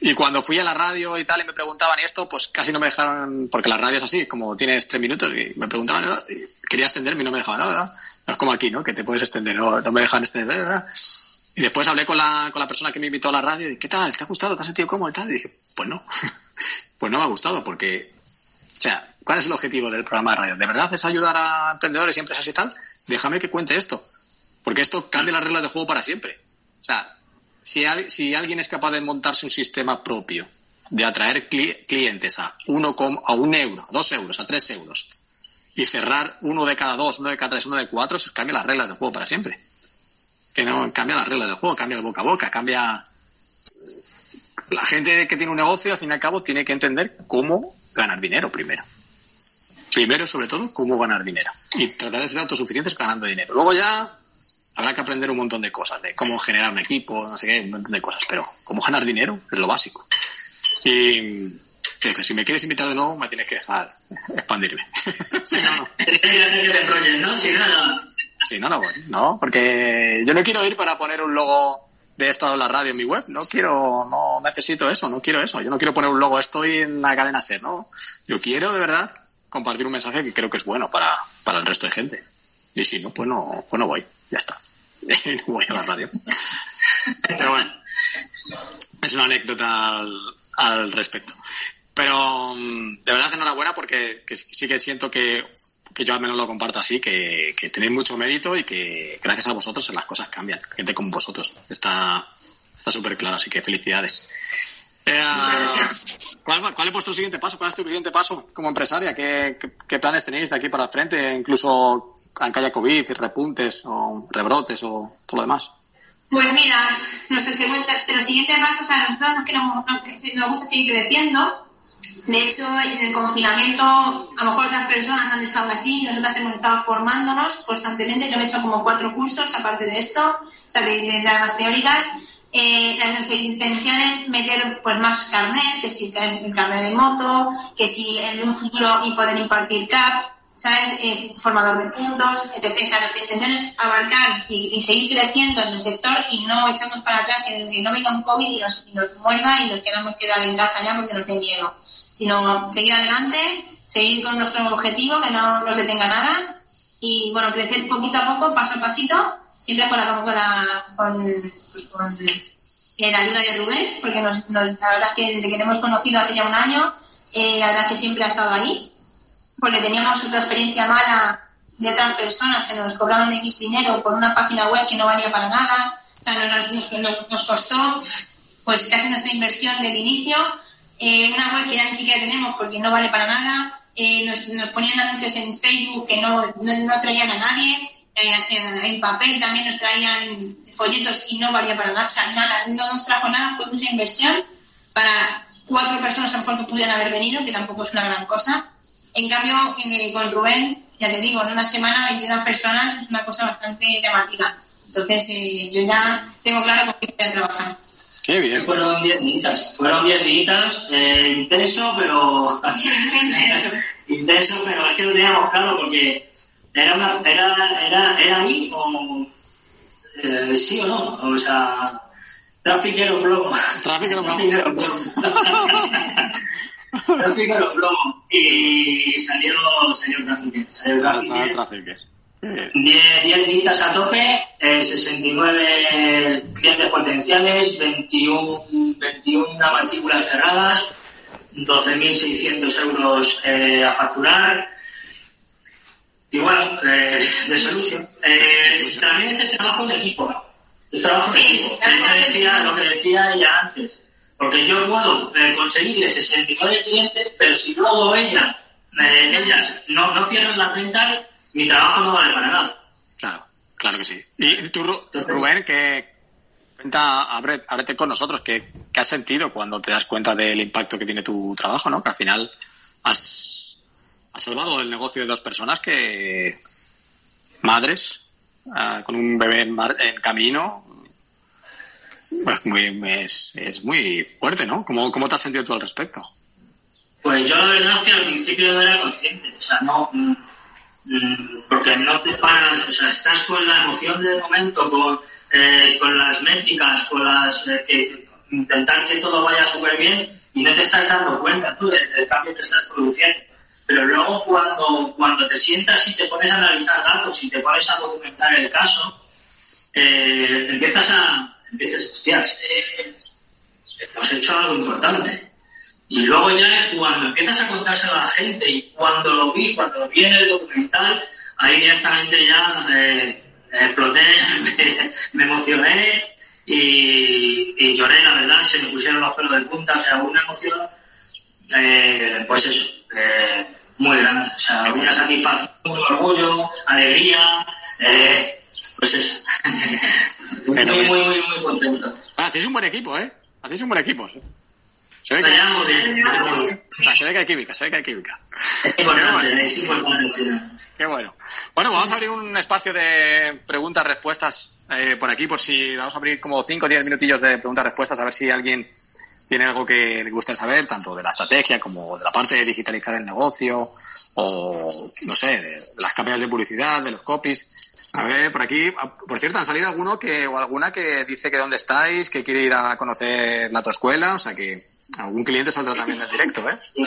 y cuando fui a la radio y tal y me preguntaban y esto, pues casi no me dejaron, porque la radio es así, como tienes tres minutos y me preguntaban, ¿no? y quería extenderme y no me dejaban, no, no, no es como aquí, ¿no? Que te puedes extender, no, no me dejan extender, ¿no? Y después hablé con la, con la persona que me invitó a la radio y ¿qué tal? ¿Te ha gustado? ¿Te has sentido cómodo y tal? Y dije, pues no. pues no me ha gustado porque, sea, ¿cuál es el objetivo del programa de radio? ¿De verdad es ayudar a emprendedores y empresas y tal? Déjame que cuente esto. Porque esto cambia las reglas de juego para siempre. O sea, si, al- si alguien es capaz de montarse un sistema propio, de atraer cli- clientes a uno com- a un euro, a dos euros, a tres euros, y cerrar uno de cada dos, uno de cada tres, uno de cuatro, cambia las reglas del juego para siempre. Que no cambia las reglas del juego, cambia el boca a boca, cambia. La gente que tiene un negocio, al fin y al cabo, tiene que entender cómo ganar dinero primero. Primero, sobre todo, cómo ganar dinero. Y tratar de ser autosuficientes ganando dinero. Luego ya habrá que aprender un montón de cosas, de cómo generar un equipo, no sé qué, un montón de cosas. Pero cómo ganar dinero es lo básico. Y que, si me quieres invitar de nuevo, me tienes que dejar expandirme. Si no, no. Si no, no voy. No, porque yo no quiero ir para poner un logo de esto la radio en mi web. No quiero, no necesito eso, no quiero eso. Yo no quiero poner un logo, estoy en la cadena SER, ¿no? Yo quiero, de verdad, compartir un mensaje que creo que es bueno para, para el resto de gente. Y si no, pues no, pues no voy. Ya está. no voy a la radio. Pero bueno, es una anécdota al, respecto. Pero mm, de verdad enhorabuena porque que sí que siento que, que yo al menos lo comparto así, que, que tenéis mucho mérito y que gracias a vosotros las cosas cambian. Gente como vosotros. Está está súper claro, así que felicidades. Eh, ¿cuál, va- ¿Cuál es vuestro siguiente paso? ¿Cuál es tu siguiente paso como empresaria? ¿Qué, qué, planes tenéis de aquí para el frente? Incluso aunque haya COVID, repuntes o rebrotes o todo lo demás. Pues mira, nuestro segundo, nuestro siguiente paso, o sea, nosotros nos, queremos, nos, nos gusta seguir creciendo. De hecho, en el confinamiento, a lo mejor otras personas han estado así, nosotras hemos estado formándonos constantemente. Yo me he hecho como cuatro cursos aparte de esto, o sea, de, de las teóricas. Eh, nuestra intención es meter pues más carnets, que si el carnet de moto, que si en un futuro y poder impartir CAP, ¿sabes? Eh, formador de puntos, etc. O sea, nuestra intención es abarcar y, seguir creciendo en el sector y no echarnos para atrás, que, que no venga un COVID y nos, y nos muerda y nos quedamos quedar en casa ya porque nos dé miedo. Sino seguir adelante, seguir con nuestro objetivo, que no nos detenga nada. Y, bueno, crecer poquito a poco, paso a pasito, siempre con la, con la, con, con, eh, la ayuda de Rubén, porque nos, la verdad es que desde que hemos conocido hace ya un año, eh, la verdad es que siempre ha estado ahí, porque teníamos otra experiencia mala de otras personas que nos cobraron X dinero por una página web que no valía para nada, o sea, nos, nos, nos costó pues casi nuestra inversión del inicio, eh, una web que ya ni siquiera tenemos porque no vale para nada, eh, nos, nos, ponían anuncios en Facebook que no, no, traían a nadie, eh, en, papel también nos traían folletos y no valía para nada, o sea, nada, no nos trajo nada, fue mucha inversión para cuatro personas a lo mejor que pudieran haber venido, que tampoco es una gran cosa. En cambio, eh, con Rubén, ya te digo, en una semana 21 personas es una cosa bastante llamativa. Entonces, eh, yo ya tengo claro con qué voy a trabajar. Qué bien. Fueron 10 días. Fueron 10 días, eh, intenso, pero. intenso, pero es que lo teníamos claro porque era, una, era, era, era ahí o. Eh, sí o no. O sea. Trafiquero plomo. Trafiquero plomo. Trafiquero plomo. Y salió, salió Trafiquero. Salió Trafiquero. 10 visitas a tope, 69 eh, clientes potenciales, 21, 21 matrículas cerradas, 12.600 euros eh, a facturar. Y bueno, eh, de solución. también es el trabajo de equipo. Es trabajo de equipo. Lo que, decía, lo que decía ella antes. Porque yo puedo conseguirle 69 clientes, pero si luego ella, ellas no, no cierran las ventas, mi trabajo no vale para nada. Claro, claro que sí. Y tú, Rubén, que cuenta, ábrete, con nosotros, ¿qué, has sentido cuando te das cuenta del impacto que tiene tu trabajo, ¿no? Que al final has, salvado el negocio de dos personas que, madres, ah, con un bebé en, camino, pues muy, es, es, muy fuerte, ¿no? ¿Cómo, ¿Cómo te has sentido tú al respecto? Pues yo la verdad es que al principio no era consciente, o sea, no, porque no te paras, o sea, estás con la emoción del momento, con, eh, con las métricas, con las eh, que intentar que todo vaya súper bien y no te estás dando cuenta tú del, cambio que estás produciendo. Pero luego cuando, cuando te sientas y te pones a analizar datos y te pones a documentar el caso, eh, empiezas a, empiezas, hostias, hemos hecho algo importante. Y luego ya cuando empiezas a contárselo a la gente y cuando lo vi, cuando lo vi en el documental, ahí directamente ya eh, exploté, me, emocioné y, lloré, la verdad, se me pusieron los pelos de punta, o sea, una emoción, eh, pues eso, eh, muy grande, o sea, una satisfacción, un orgullo, alegría, pues eso. muy, muy, muy, muy contento. Ah, hacéis un buen equipo, ¿eh? Hacéis un buen equipo. Se ve, que, se ve que hay química, se ve que hay química. Qué bueno. Bueno, vamos a abrir un espacio de preguntas-respuestas eh, por aquí, por si vamos a abrir como 5 o 10 minutillos de preguntas-respuestas, a ver si alguien tiene algo que le guste saber, tanto de la estrategia como de la parte de digitalizar el negocio, o no sé, de, las campañas de publicidad, de los copies. A ver, por aquí, por cierto, han salido alguno que, o alguna que dice que dónde estáis, que quiere ir a conocer la escuela, o sea que algún cliente saldrá también en directo, ¿eh?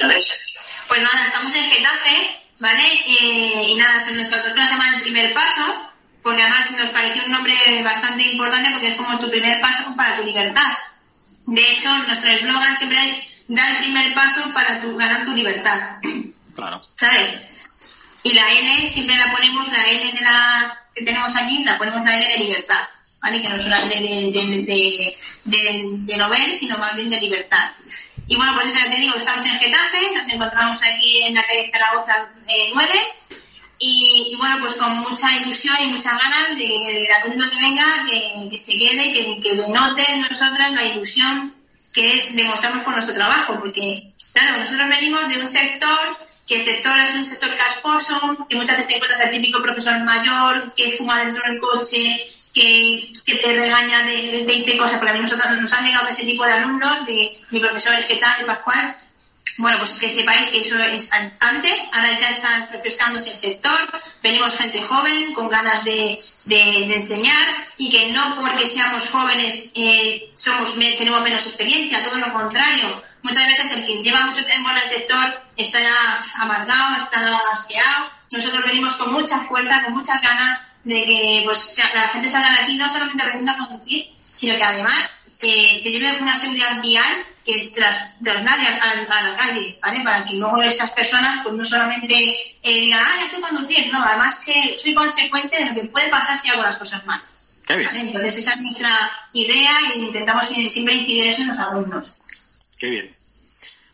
Pues nada, estamos en Getafe, ¿vale? Eh, y nada, nuestra autoescuela se llama El Primer Paso, porque además nos pareció un nombre bastante importante porque es como tu primer paso para tu libertad. De hecho, nuestro eslogan siempre es dar el primer paso para tu, ganar tu libertad. Claro. ¿Sabes? Y la L siempre la ponemos, la L de la que tenemos aquí, la ponemos la L de libertad, ¿vale? Que no es una L de, de, Nobel, sino más bien de libertad. Y bueno, pues eso ya te digo, estamos en Getafe, nos encontramos aquí en la calle Zaragoza 9 eh, y, bueno, pues con mucha ilusión y muchas ganas de, que la alumno que venga, que, se quede, que, que denote en nosotras la ilusión que demostramos con nuestro trabajo, porque claro, nosotros venimos de un sector que el sector es un sector casposo, que muchas veces te encuentras al típico profesor mayor que fuma dentro del coche, que, que te regaña, de, te dice cosas, porque a mí nosotros nos han llegado ese tipo de alumnos, de mi profesor que tal, Pascual, bueno, pues que sepáis que eso es antes, ahora ya está refrescándose el sector, venimos gente joven, con ganas de, de, enseñar, y que no porque seamos jóvenes eh, somos tenemos menos experiencia, todo lo contrario. Muchas veces el que lleva mucho tiempo en el sector está ya amargado, está asqueado. Nosotros venimos con mucha fuerza, con muchas ganas de que pues, la gente salga de aquí no solamente aprendiendo a conducir, sino que además eh, se lleve una seguridad vial que tras, traslade a, a, la calle, ¿vale? Para que luego esas personas pues no solamente eh, digan, ah, ya sé conducir, no, además que soy consecuente de lo que puede pasar si hago las cosas mal. Qué bien. ¿vale? Entonces esa es nuestra idea e intentamos siempre incidir eso en los alumnos. Qué bien.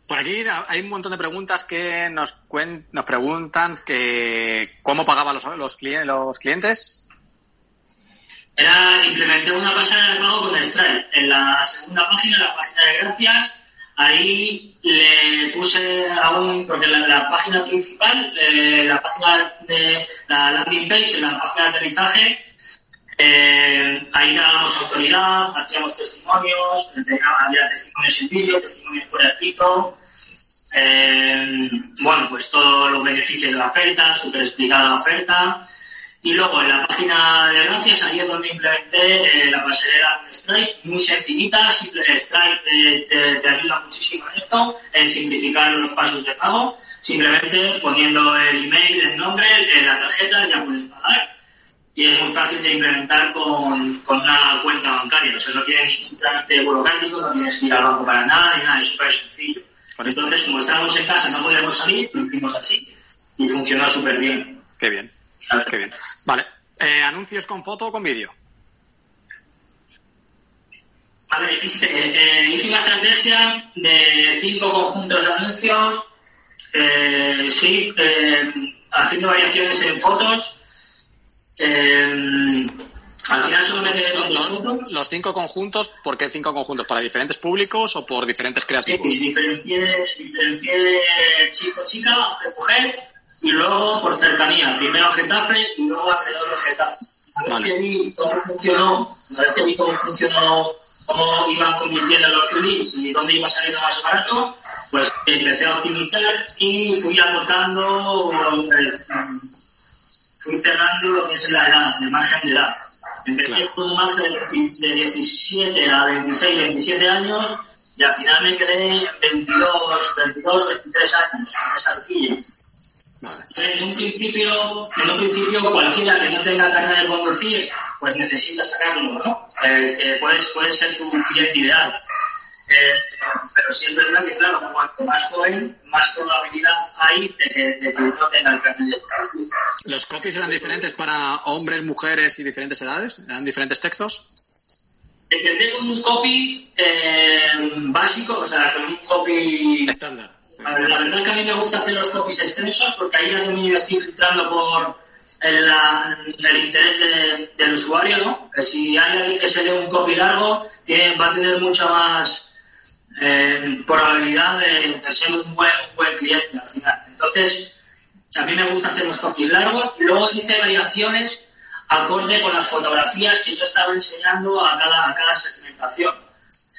Por aquí hay un montón de preguntas que nos, cuen- nos preguntan que cómo pagaban los, los, clien- los clientes. Era, implementé una pasarela de pago con Stripe. En la segunda página, la página de gracias, ahí le puse aún, porque la, la página principal, eh, la página de la landing page, la página de aterrizaje, eh, ahí dábamos autoridad, hacíamos testimonios, había testimonios en vídeo, testimonios por escrito, eh, bueno, pues todos los beneficios de la oferta, súper explicada la oferta. Y luego en la página de gracias, ahí es donde implementé eh, la pasarela con Stripe, muy sencillita, Stripe eh, te, te ayuda muchísimo en esto, en simplificar los pasos de pago, simplemente poniendo el email, el nombre, la tarjeta, ya puedes pagar. Y es muy fácil de implementar con, con una cuenta bancaria, o sea, no tiene ningún trámite burocrático, no tienes que ir al banco para nada, ni nada, es súper sencillo. Entonces, como estábamos en casa, no podíamos salir, lo hicimos así. Y funcionó súper bien. Qué bien. Qué bien. Vale. Eh, ¿Anuncios con foto o con vídeo? A ver, hice, eh, hice una estrategia de cinco conjuntos de anuncios, eh, sí, eh, haciendo variaciones en fotos. Eh, al final dos fotos. Los cinco conjuntos, ¿por qué cinco conjuntos? ¿Para diferentes públicos o por diferentes Sí, creativos? pues diferencié, diferencié de chico-chica, mujer, y luego por cercanía. Primero Getafe y luego de Getafe. Una vez Vale. que vi cómo funcionó, una vez que vi cómo funcionó, cómo iban convirtiendo los clics y dónde iba saliendo más barato, pues empecé a optimizar y fui acortando, eh, fui cerrando lo que es la edad, el margen de edad. Empecé Claro. con un margen de 17 a 26, 27 años y al final me quedé en 22, 22, 23 años con esa horquilla. En un principio, en un principio cualquiera que no tenga carne de conducir, pues necesita sacarlo, ¿no? Eh, que puede, puede ser tu cliente ideal. Eh, pero sí es verdad que, claro, cuanto más joven, más probabilidad hay de que, de que no tenga el carnet de conducir. ¿Los copies eran diferentes para hombres, mujeres y diferentes edades? ¿Eran diferentes textos? Empecé con un copy eh, básico, o sea, con un copy Estándar. La verdad que a mí me gusta hacer los copies extensos porque ahí ya también estoy filtrando por el, el interés de- del usuario, ¿no? Que si hay alguien que se lee un copy largo, tiene, va a tener mucha más eh, probabilidad de, de ser un buen, un buen cliente al final. Entonces, a mí me gusta hacer los copies largos luego hice variaciones acorde con las fotografías que yo estaba enseñando a cada, a cada segmentación.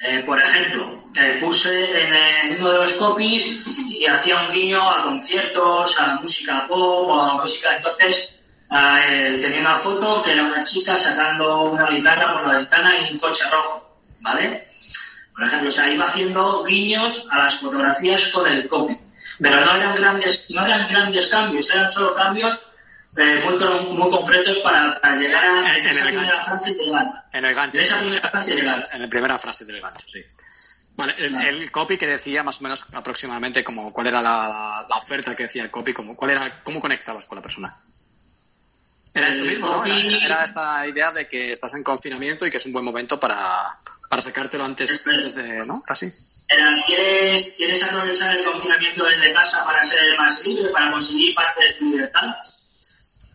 Eh, por ejemplo, eh, puse en, eh, uno de los copies y hacía un guiño a conciertos, a música pop a música. Entonces, eh, tenía una foto que era una chica sacando una guitarra por la ventana y un coche rojo, ¿vale? Por ejemplo, o sea, iba haciendo guiños a las fotografías con el copy. Pero no eran grandes, no eran grandes cambios, eran solo cambios eh, muy, muy concretos para, para llegar a En- en esa el primera gancho. frase llegar. En el gancho. En esa primera frase llegar. En la primera frase del gancho, sí. Vale, el, el copy que decía más o menos aproximadamente como cuál era la, oferta que decía el copy, como cuál era, cómo conectabas con la persona. Era esto mismo, ¿no? Era esta idea de que estás en confinamiento y que es un buen momento para, para sacártelo antes, antes de, ¿no? Casi. Era, ¿quieres, ¿Quieres aprovechar el confinamiento desde casa para ser más libre, para conseguir parte de tu libertad?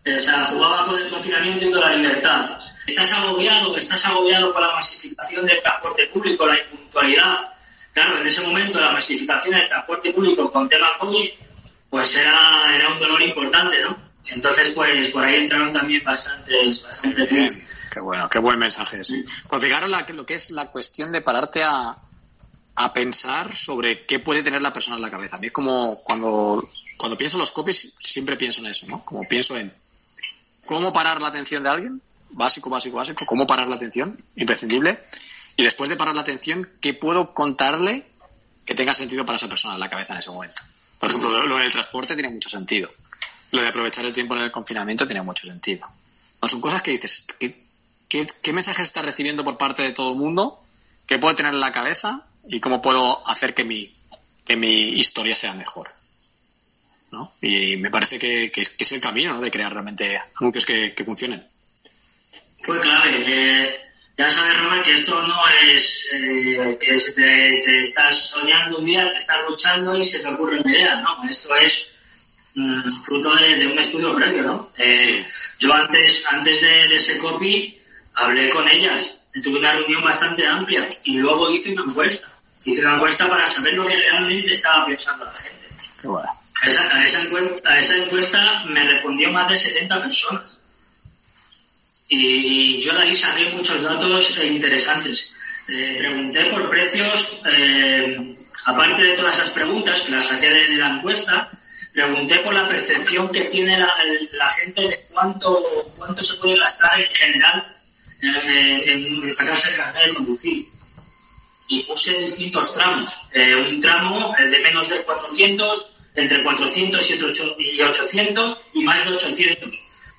Eh, O sea, jugaba con el confinamiento y con la libertad. Estás agobiado, estás agobiado por la masificación del transporte público, la impuntualidad. Claro, en ese momento la masificación del transporte público con tema COVID, pues era, era un dolor importante, ¿no? Entonces, pues por ahí entraron también bastantes, bastantes. Qué bueno, qué buen mensaje, sí. Pues fijaros lo que es la cuestión de pararte a, a pensar sobre qué puede tener la persona en la cabeza. A mí es como cuando, cuando pienso en los copies, siempre pienso en eso, ¿no? Como pienso en cómo parar la atención de alguien, básico, básico, básico, cómo parar la atención, imprescindible, y después de parar la atención, ¿qué puedo contarle que tenga sentido para esa persona en la cabeza en ese momento? Por ejemplo, lo, del transporte tiene mucho sentido. Lo de aprovechar el tiempo en el confinamiento tiene mucho sentido. Son cosas que dices, ¿qué, qué, qué mensaje estás recibiendo por parte de todo el mundo? qué puedo tener en la cabeza y cómo puedo hacer que mi, que mi historia sea mejor. ¿no? Y me parece que, que, es el camino ¿no? de crear realmente anuncios que, que funcionen. Fue clave. Eh, ya sabes, Robert, que esto no es eh, que te, te, estás soñando un día, te estás luchando y se te ocurre una idea, ¿no? Esto es mm, fruto de, de, un estudio previo, ¿no? Eh, sí. Yo antes, antes de, de, ese copy hablé con ellas, tuve una reunión bastante amplia y luego hice una encuesta. Hice una encuesta para saber lo que realmente estaba pensando la gente. Qué bueno. A esa, a, esa encuesta, a esa encuesta me respondió más de 70 personas y yo de ahí saqué muchos datos interesantes. Eh, pregunté por precios, eh, aparte de todas esas preguntas que las saqué de, de, la encuesta, pregunté por la percepción que tiene la, la gente de cuánto, cuánto se puede gastar en general en, en, sacarse el carnet de conducir. Y puse distintos tramos. Eh, un tramo de menos de 400, entre 400 y 800 y más de 800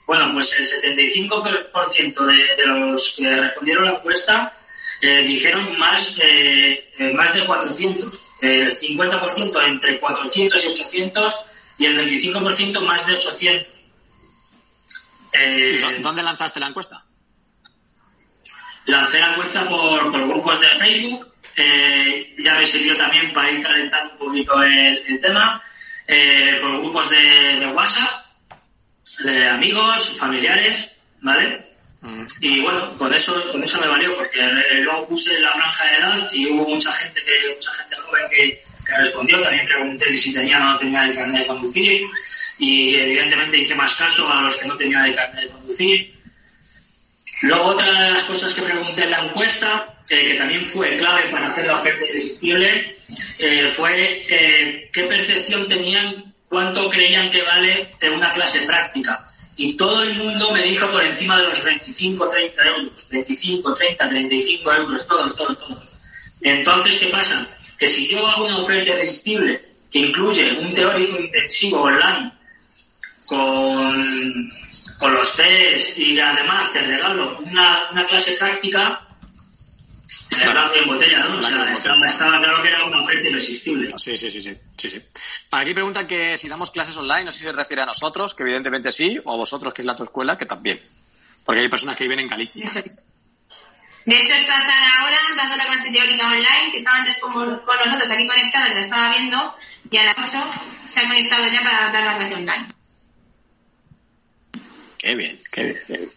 bueno, pues el 75% de, de los que respondieron la encuesta eh, dijeron más, eh, más de 400. El 50% entre 400 y 800 y el 25% más de 800. Eh, ¿Dónde lanzaste la encuesta? Lancé la encuesta por, por grupos de Facebook. Eh, ya me sirvió también para ir calentando un poquito el, el tema. Eh, por grupos de, de WhatsApp de amigos, familiares, ¿vale? Mm. Y bueno, con eso, con eso me valió, porque luego puse la franja de edad y hubo mucha gente que, mucha gente joven que, que respondió, también pregunté si tenía o no tenía el carnet de conducir, y evidentemente hice más caso a los que no tenían el carnet de conducir. Luego otra de las cosas que pregunté en la encuesta, que también fue clave para hacer la oferta irresistible, eh, fue eh, qué percepción tenían cuánto creían que vale una clase práctica. Y todo el mundo me dijo por encima de los 25, 30 euros. 25, 30, 35 euros, todos, todos, todos. Entonces, ¿qué pasa? Que si yo hago una oferta irresistible que incluye un teórico intensivo online con, con los test y además te regalo una, una clase práctica, en botella, ¿no? O sea, estaba, estaba, claro que era una oferta irresistible. Sí, sí, sí, sí, sí, sí. Aquí preguntan que si damos clases online, no sé si se refiere a nosotros, que evidentemente sí, o a vosotros, que es la tu escuela, que también. Porque hay personas que viven en Galicia. De hecho, está Sara ahora dando la clase teórica online, que estaba antes con, con nosotros aquí conectada, la estaba viendo, y a las 8 se ha conectado ya para dar la clase online. Qué bien, qué bien, qué bien.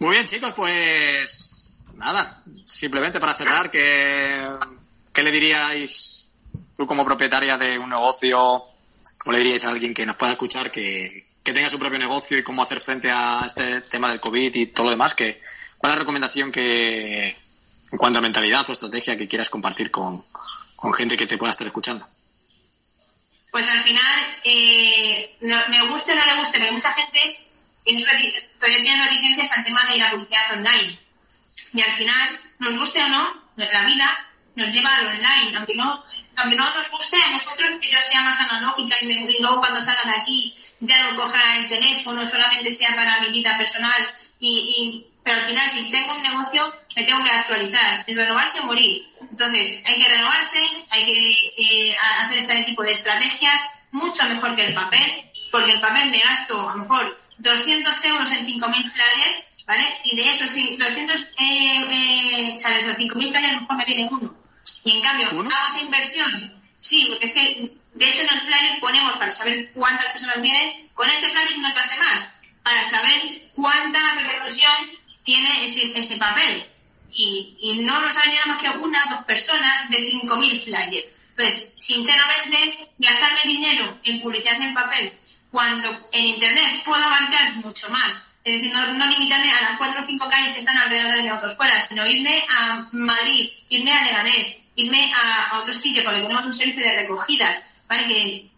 Muy bien, chicos, pues nada, simplemente para cerrar, ¿qué, ¿qué, le diríais tú como propietaria de un negocio? ¿Cómo le diríais a alguien que nos pueda escuchar que, que tenga su propio negocio y cómo hacer frente a este tema del COVID y todo lo demás? Que, ¿Cuál es la recomendación que, en cuanto a mentalidad o estrategia que quieras compartir con, con gente que te pueda estar escuchando? Pues al final, eh, no, me guste o no le guste, pero mucha gente es, todavía tiene reticencias al tema de la publicidad online. Y al final, nos guste o no, la vida nos lleva al online, aunque no, aunque no nos guste a nosotros que yo sea más analógica y, luego cuando salga de aquí ya no coja el teléfono, solamente sea para mi vida personal. Y, y pero al final si tengo un negocio me tengo que actualizar, es renovarse o morir. Entonces hay que renovarse, hay que eh, hacer este tipo de estrategias mucho mejor que el papel, porque el papel me gasto a lo mejor 200 euros en 5.000 flyers ¿vale? Y de esos 200, eh, eh, o sea, de esos 5.000 flyers a lo mejor me viene uno. Y en cambio, ¿Uno? hago esa inversión. Sí, porque es que, de hecho, en el flyer ponemos para saber cuántas personas vienen, con este flyer una clase más, para saber cuánta repercusión tiene ese, ese papel. Y, y no nos ha venido más que una o dos personas de 5.000 flyers. Entonces, sinceramente, gastarme dinero en publicidad en papel, cuando en Internet puedo abarcar mucho más es decir, no, limitarme a las cuatro o cinco calles que están alrededor de mi autoescuela, sino irme a Madrid, irme a Leganés, irme a, a otro sitio, porque tenemos un servicio de recogidas, ¿vale? Que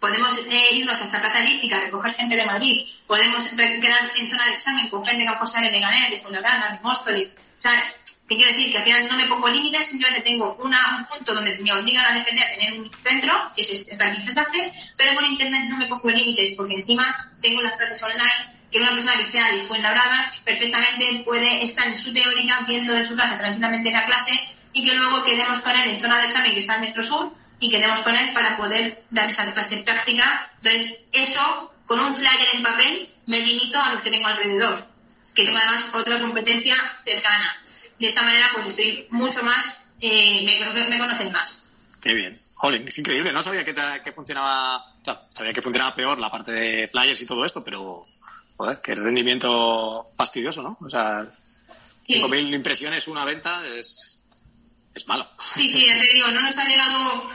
podemos eh, irnos hasta Plaza Elíptica, recoger gente de Madrid, podemos quedar en zona de examen con gente que va a en Leganés, de Fuenlabrada, de Móstoles. O sea, ¿qué quiero decir? Que al final no me pongo límites, simplemente tengo una, un punto donde me obligan a defender a tener un centro, que es esta aprendizaje, pero con Internet no me pongo límites, porque encima tengo las clases online que una persona que sea de Fuenlabrada perfectamente puede estar en su teórica viendo en su casa tranquilamente la clase y que luego quedemos con él en zona de examen que está en Metro Sur y quedemos con él para poder dar esa clase práctica. Entonces, eso, con un flyer en papel, me limito a los que tengo alrededor, que tengo además otra competencia cercana. De esta manera, pues estoy mucho más, eh, me, me conocen más. Qué bien. Jolín, es increíble. No sabía que, que funcionaba, o sea, sabía que funcionaba peor la parte de flyers y todo esto, pero, joder, qué rendimiento fastidioso, ¿no? O sea, 5.000 impresiones, una venta, es, es malo. Sí, sí, ya te digo, no nos ha llegado,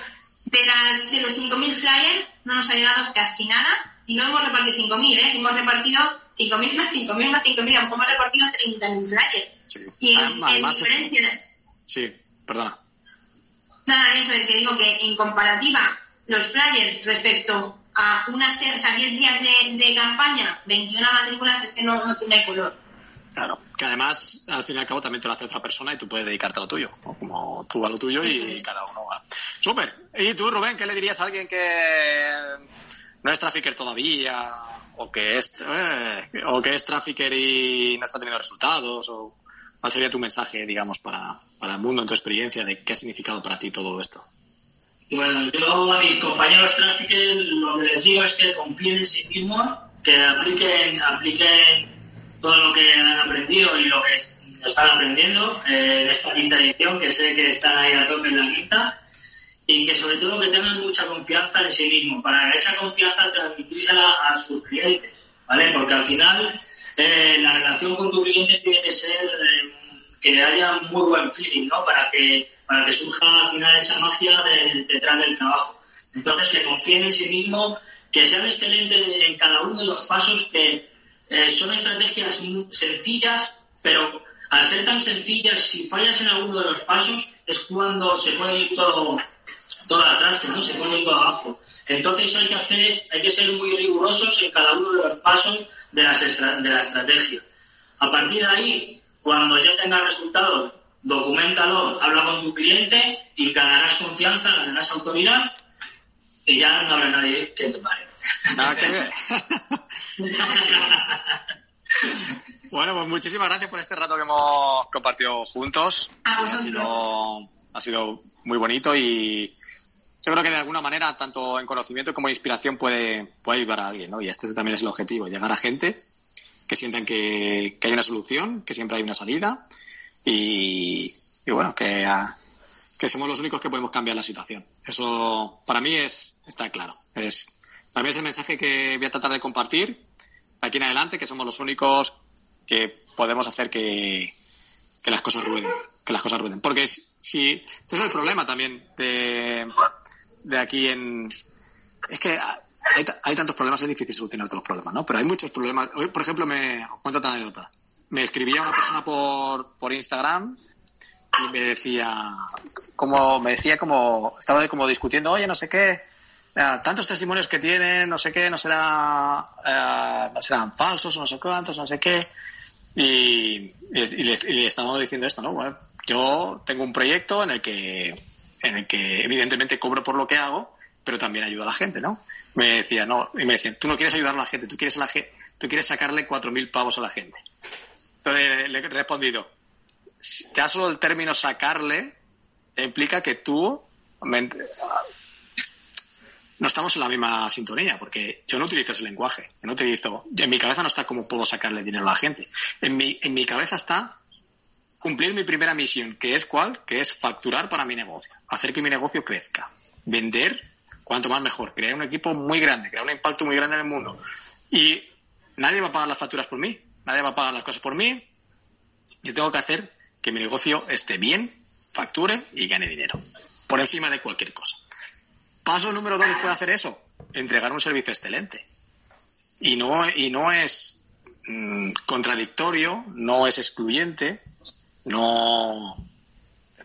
de, las, de los 5.000 flyers, no nos ha llegado casi nada, y no hemos repartido 5.000, ¿eh? Hemos repartido 5.000 más 5.000 más 5.000, a lo mejor hemos repartido 30.000 flyers. Sí. Y en, Además, diferencia... Sí, perdona. Nada, eso es que digo que en comparativa, los flyers respecto a una o sea, 10 días de, de, campaña, 21 matrículas, es que no, no tiene color. Claro, que además, al fin y al cabo, también te lo hace otra persona y tú puedes dedicarte a lo tuyo, como tú a lo tuyo y cada uno va. Súper. ¿Y tú, Rubén, qué le dirías a alguien que no es trafficker todavía, o que es, eh, o que es trafficker y no está teniendo resultados, o cuál sería tu mensaje, digamos, para, para el mundo, en tu experiencia, de qué ha significado para ti todo esto? Bueno, yo a mis compañeros traffickers lo que les digo es que confíen en sí mismos, que apliquen, apliquen todo lo que han aprendido y lo que están aprendiendo eh, en esta quinta edición, que sé que están ahí a tope en la quinta, y que sobre todo que tengan mucha confianza en sí mismos, para esa confianza transmitírsela a sus clientes, ¿vale? Porque al final eh, la relación con tu cliente tiene que ser eh, que haya muy buen feeling, ¿no? Para que, para que surja al final esa magia detrás del trabajo. Entonces, que confíen en sí mismos, que sean excelentes en cada uno de los pasos que eh, son estrategias sencillas, pero al ser tan sencillas, si fallas en alguno de los pasos, es cuando se puede ir todo, todo atrás, ¿no? Se ir todo abajo. Entonces hay que hacer, hay que ser muy rigurosos en cada uno de los pasos de, las de la estrategia. A partir de ahí, cuando ya tengas resultados, documentalo, habla con tu cliente y ganarás confianza, ganarás autoridad y ya no habrá nadie que te pare. Nada que ver. bueno, pues muchísimas gracias por este rato que hemos compartido juntos. ha, sido, ha sido muy bonito y yo creo que de alguna manera, tanto en conocimiento como en inspiración, puede, puede ayudar a alguien, ¿no? Y este también es el objetivo, llegar a gente que sientan que, hay una solución, que siempre hay una salida y, bueno, que, que somos los únicos que podemos cambiar la situación. Eso para mí es, está claro. Es, para mí es el mensaje que voy a tratar de compartir aquí en adelante, que somos los únicos que podemos hacer que, que las cosas rueden, que las cosas rueden. Porque si, este es el problema también de, de aquí en, es que hay, tantos problemas, es difícil solucionar todos los problemas, ¿no? Pero hay muchos problemas. Hoy, por ejemplo, me cuento otra anécdota. Me escribía una persona por, por Instagram y me decía, como, me decía como, estaba como discutiendo, oye, no sé qué, tantos testimonios que tienen, no sé qué, no será, eh, serán falsos, no sé cuántos, no sé qué. Y, y, le, estamos diciendo esto, ¿no? Bueno, yo tengo un proyecto en el que, en el que evidentemente cobro por lo que hago, pero también ayudo a la gente, ¿no? Me decía, no, y me decían, tú no quieres ayudar a la gente, tú quieres, la gente, tú quieres sacarle cuatro mil pavos a la gente. Entonces le he respondido, ya solo el término sacarle implica que tú no estamos en la misma sintonía, porque yo no utilizo ese lenguaje. Yo no utilizo, en mi cabeza no está cómo puedo sacarle dinero a la gente. En mi, en mi cabeza está cumplir mi primera misión, que es cuál? Que es facturar para mi negocio, hacer que mi negocio crezca, vender cuanto más mejor, crear un equipo muy grande, crear un impacto muy grande en el mundo. Y nadie va a pagar las facturas por mí, nadie va a pagar las cosas por mí. Yo tengo que hacer que mi negocio esté bien, facture y gane dinero, por encima de cualquier cosa. Paso número dos puede hacer eso, entregar un servicio excelente. Y no, y no es mm, contradictorio, no es excluyente, no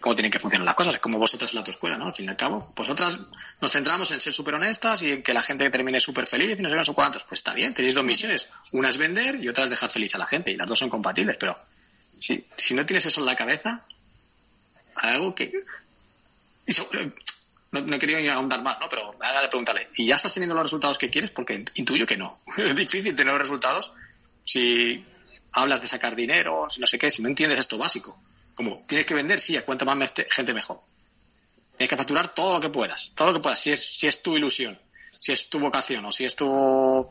cómo tienen que funcionar las cosas, como vosotras en la autoescuela, ¿no? Al fin y al cabo, vosotras nos centramos en ser súper honestas y en que la gente termine súper feliz y no sé cuántos. Pues está bien, tenéis dos misiones. Una es vender y otra es dejar feliz a la gente y las dos son compatibles, pero si, si no tienes eso en la cabeza, algo que... No, he querido ahondar más, ¿no? Pero de preguntarle, ¿y ya estás teniendo los resultados que quieres? Porque intuyo que no. Es difícil tener los resultados si hablas de sacar dinero, no sé qué, si no entiendes esto básico. Como tienes que vender, sí, a cuanto más gente mejor. Tienes que facturar todo lo que puedas, todo lo que puedas, si es, si es tu ilusión, si es tu vocación o si es tu,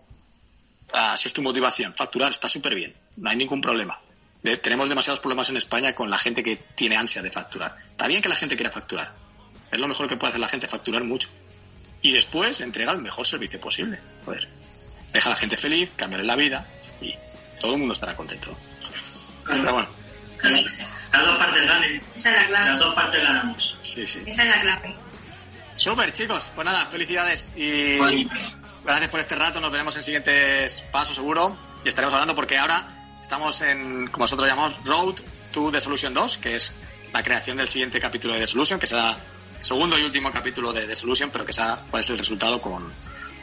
ah, si es tu motivación. Facturar está súper bien, no hay ningún problema. tenemos demasiados problemas en España con la gente que tiene ansia de facturar. Está bien que la gente quiera facturar. Es lo mejor que puede hacer la gente, facturar mucho. Y después entrega el mejor servicio posible. Joder. Deja a la gente feliz, cambiarle la vida todo el mundo estará contento. Pero bueno. Las dos partes ganen. Esa es la clave. Las dos partes ganamos. Sí, sí. Esa es la clave. Súper, chicos. Pues nada, felicidades y gracias por este rato. Nos veremos en siguientes pasos, seguro. Y estaremos hablando porque ahora estamos en, como nosotros llamamos, Road to The Solution 2, que es la creación del siguiente capítulo de The Solution, que será segundo y último capítulo de The Solution, pero que sea cuál es el resultado con,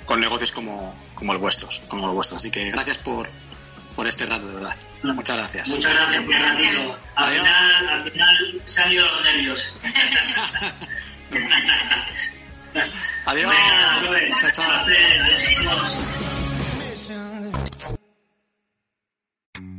con negocios como, como el vuestros, como los vuestros. Así que gracias por, por este rato, de verdad. Muchas gracias. Muchas gracias ratito. Al final, al final se han ido los nervios. Adiós. chao, chao.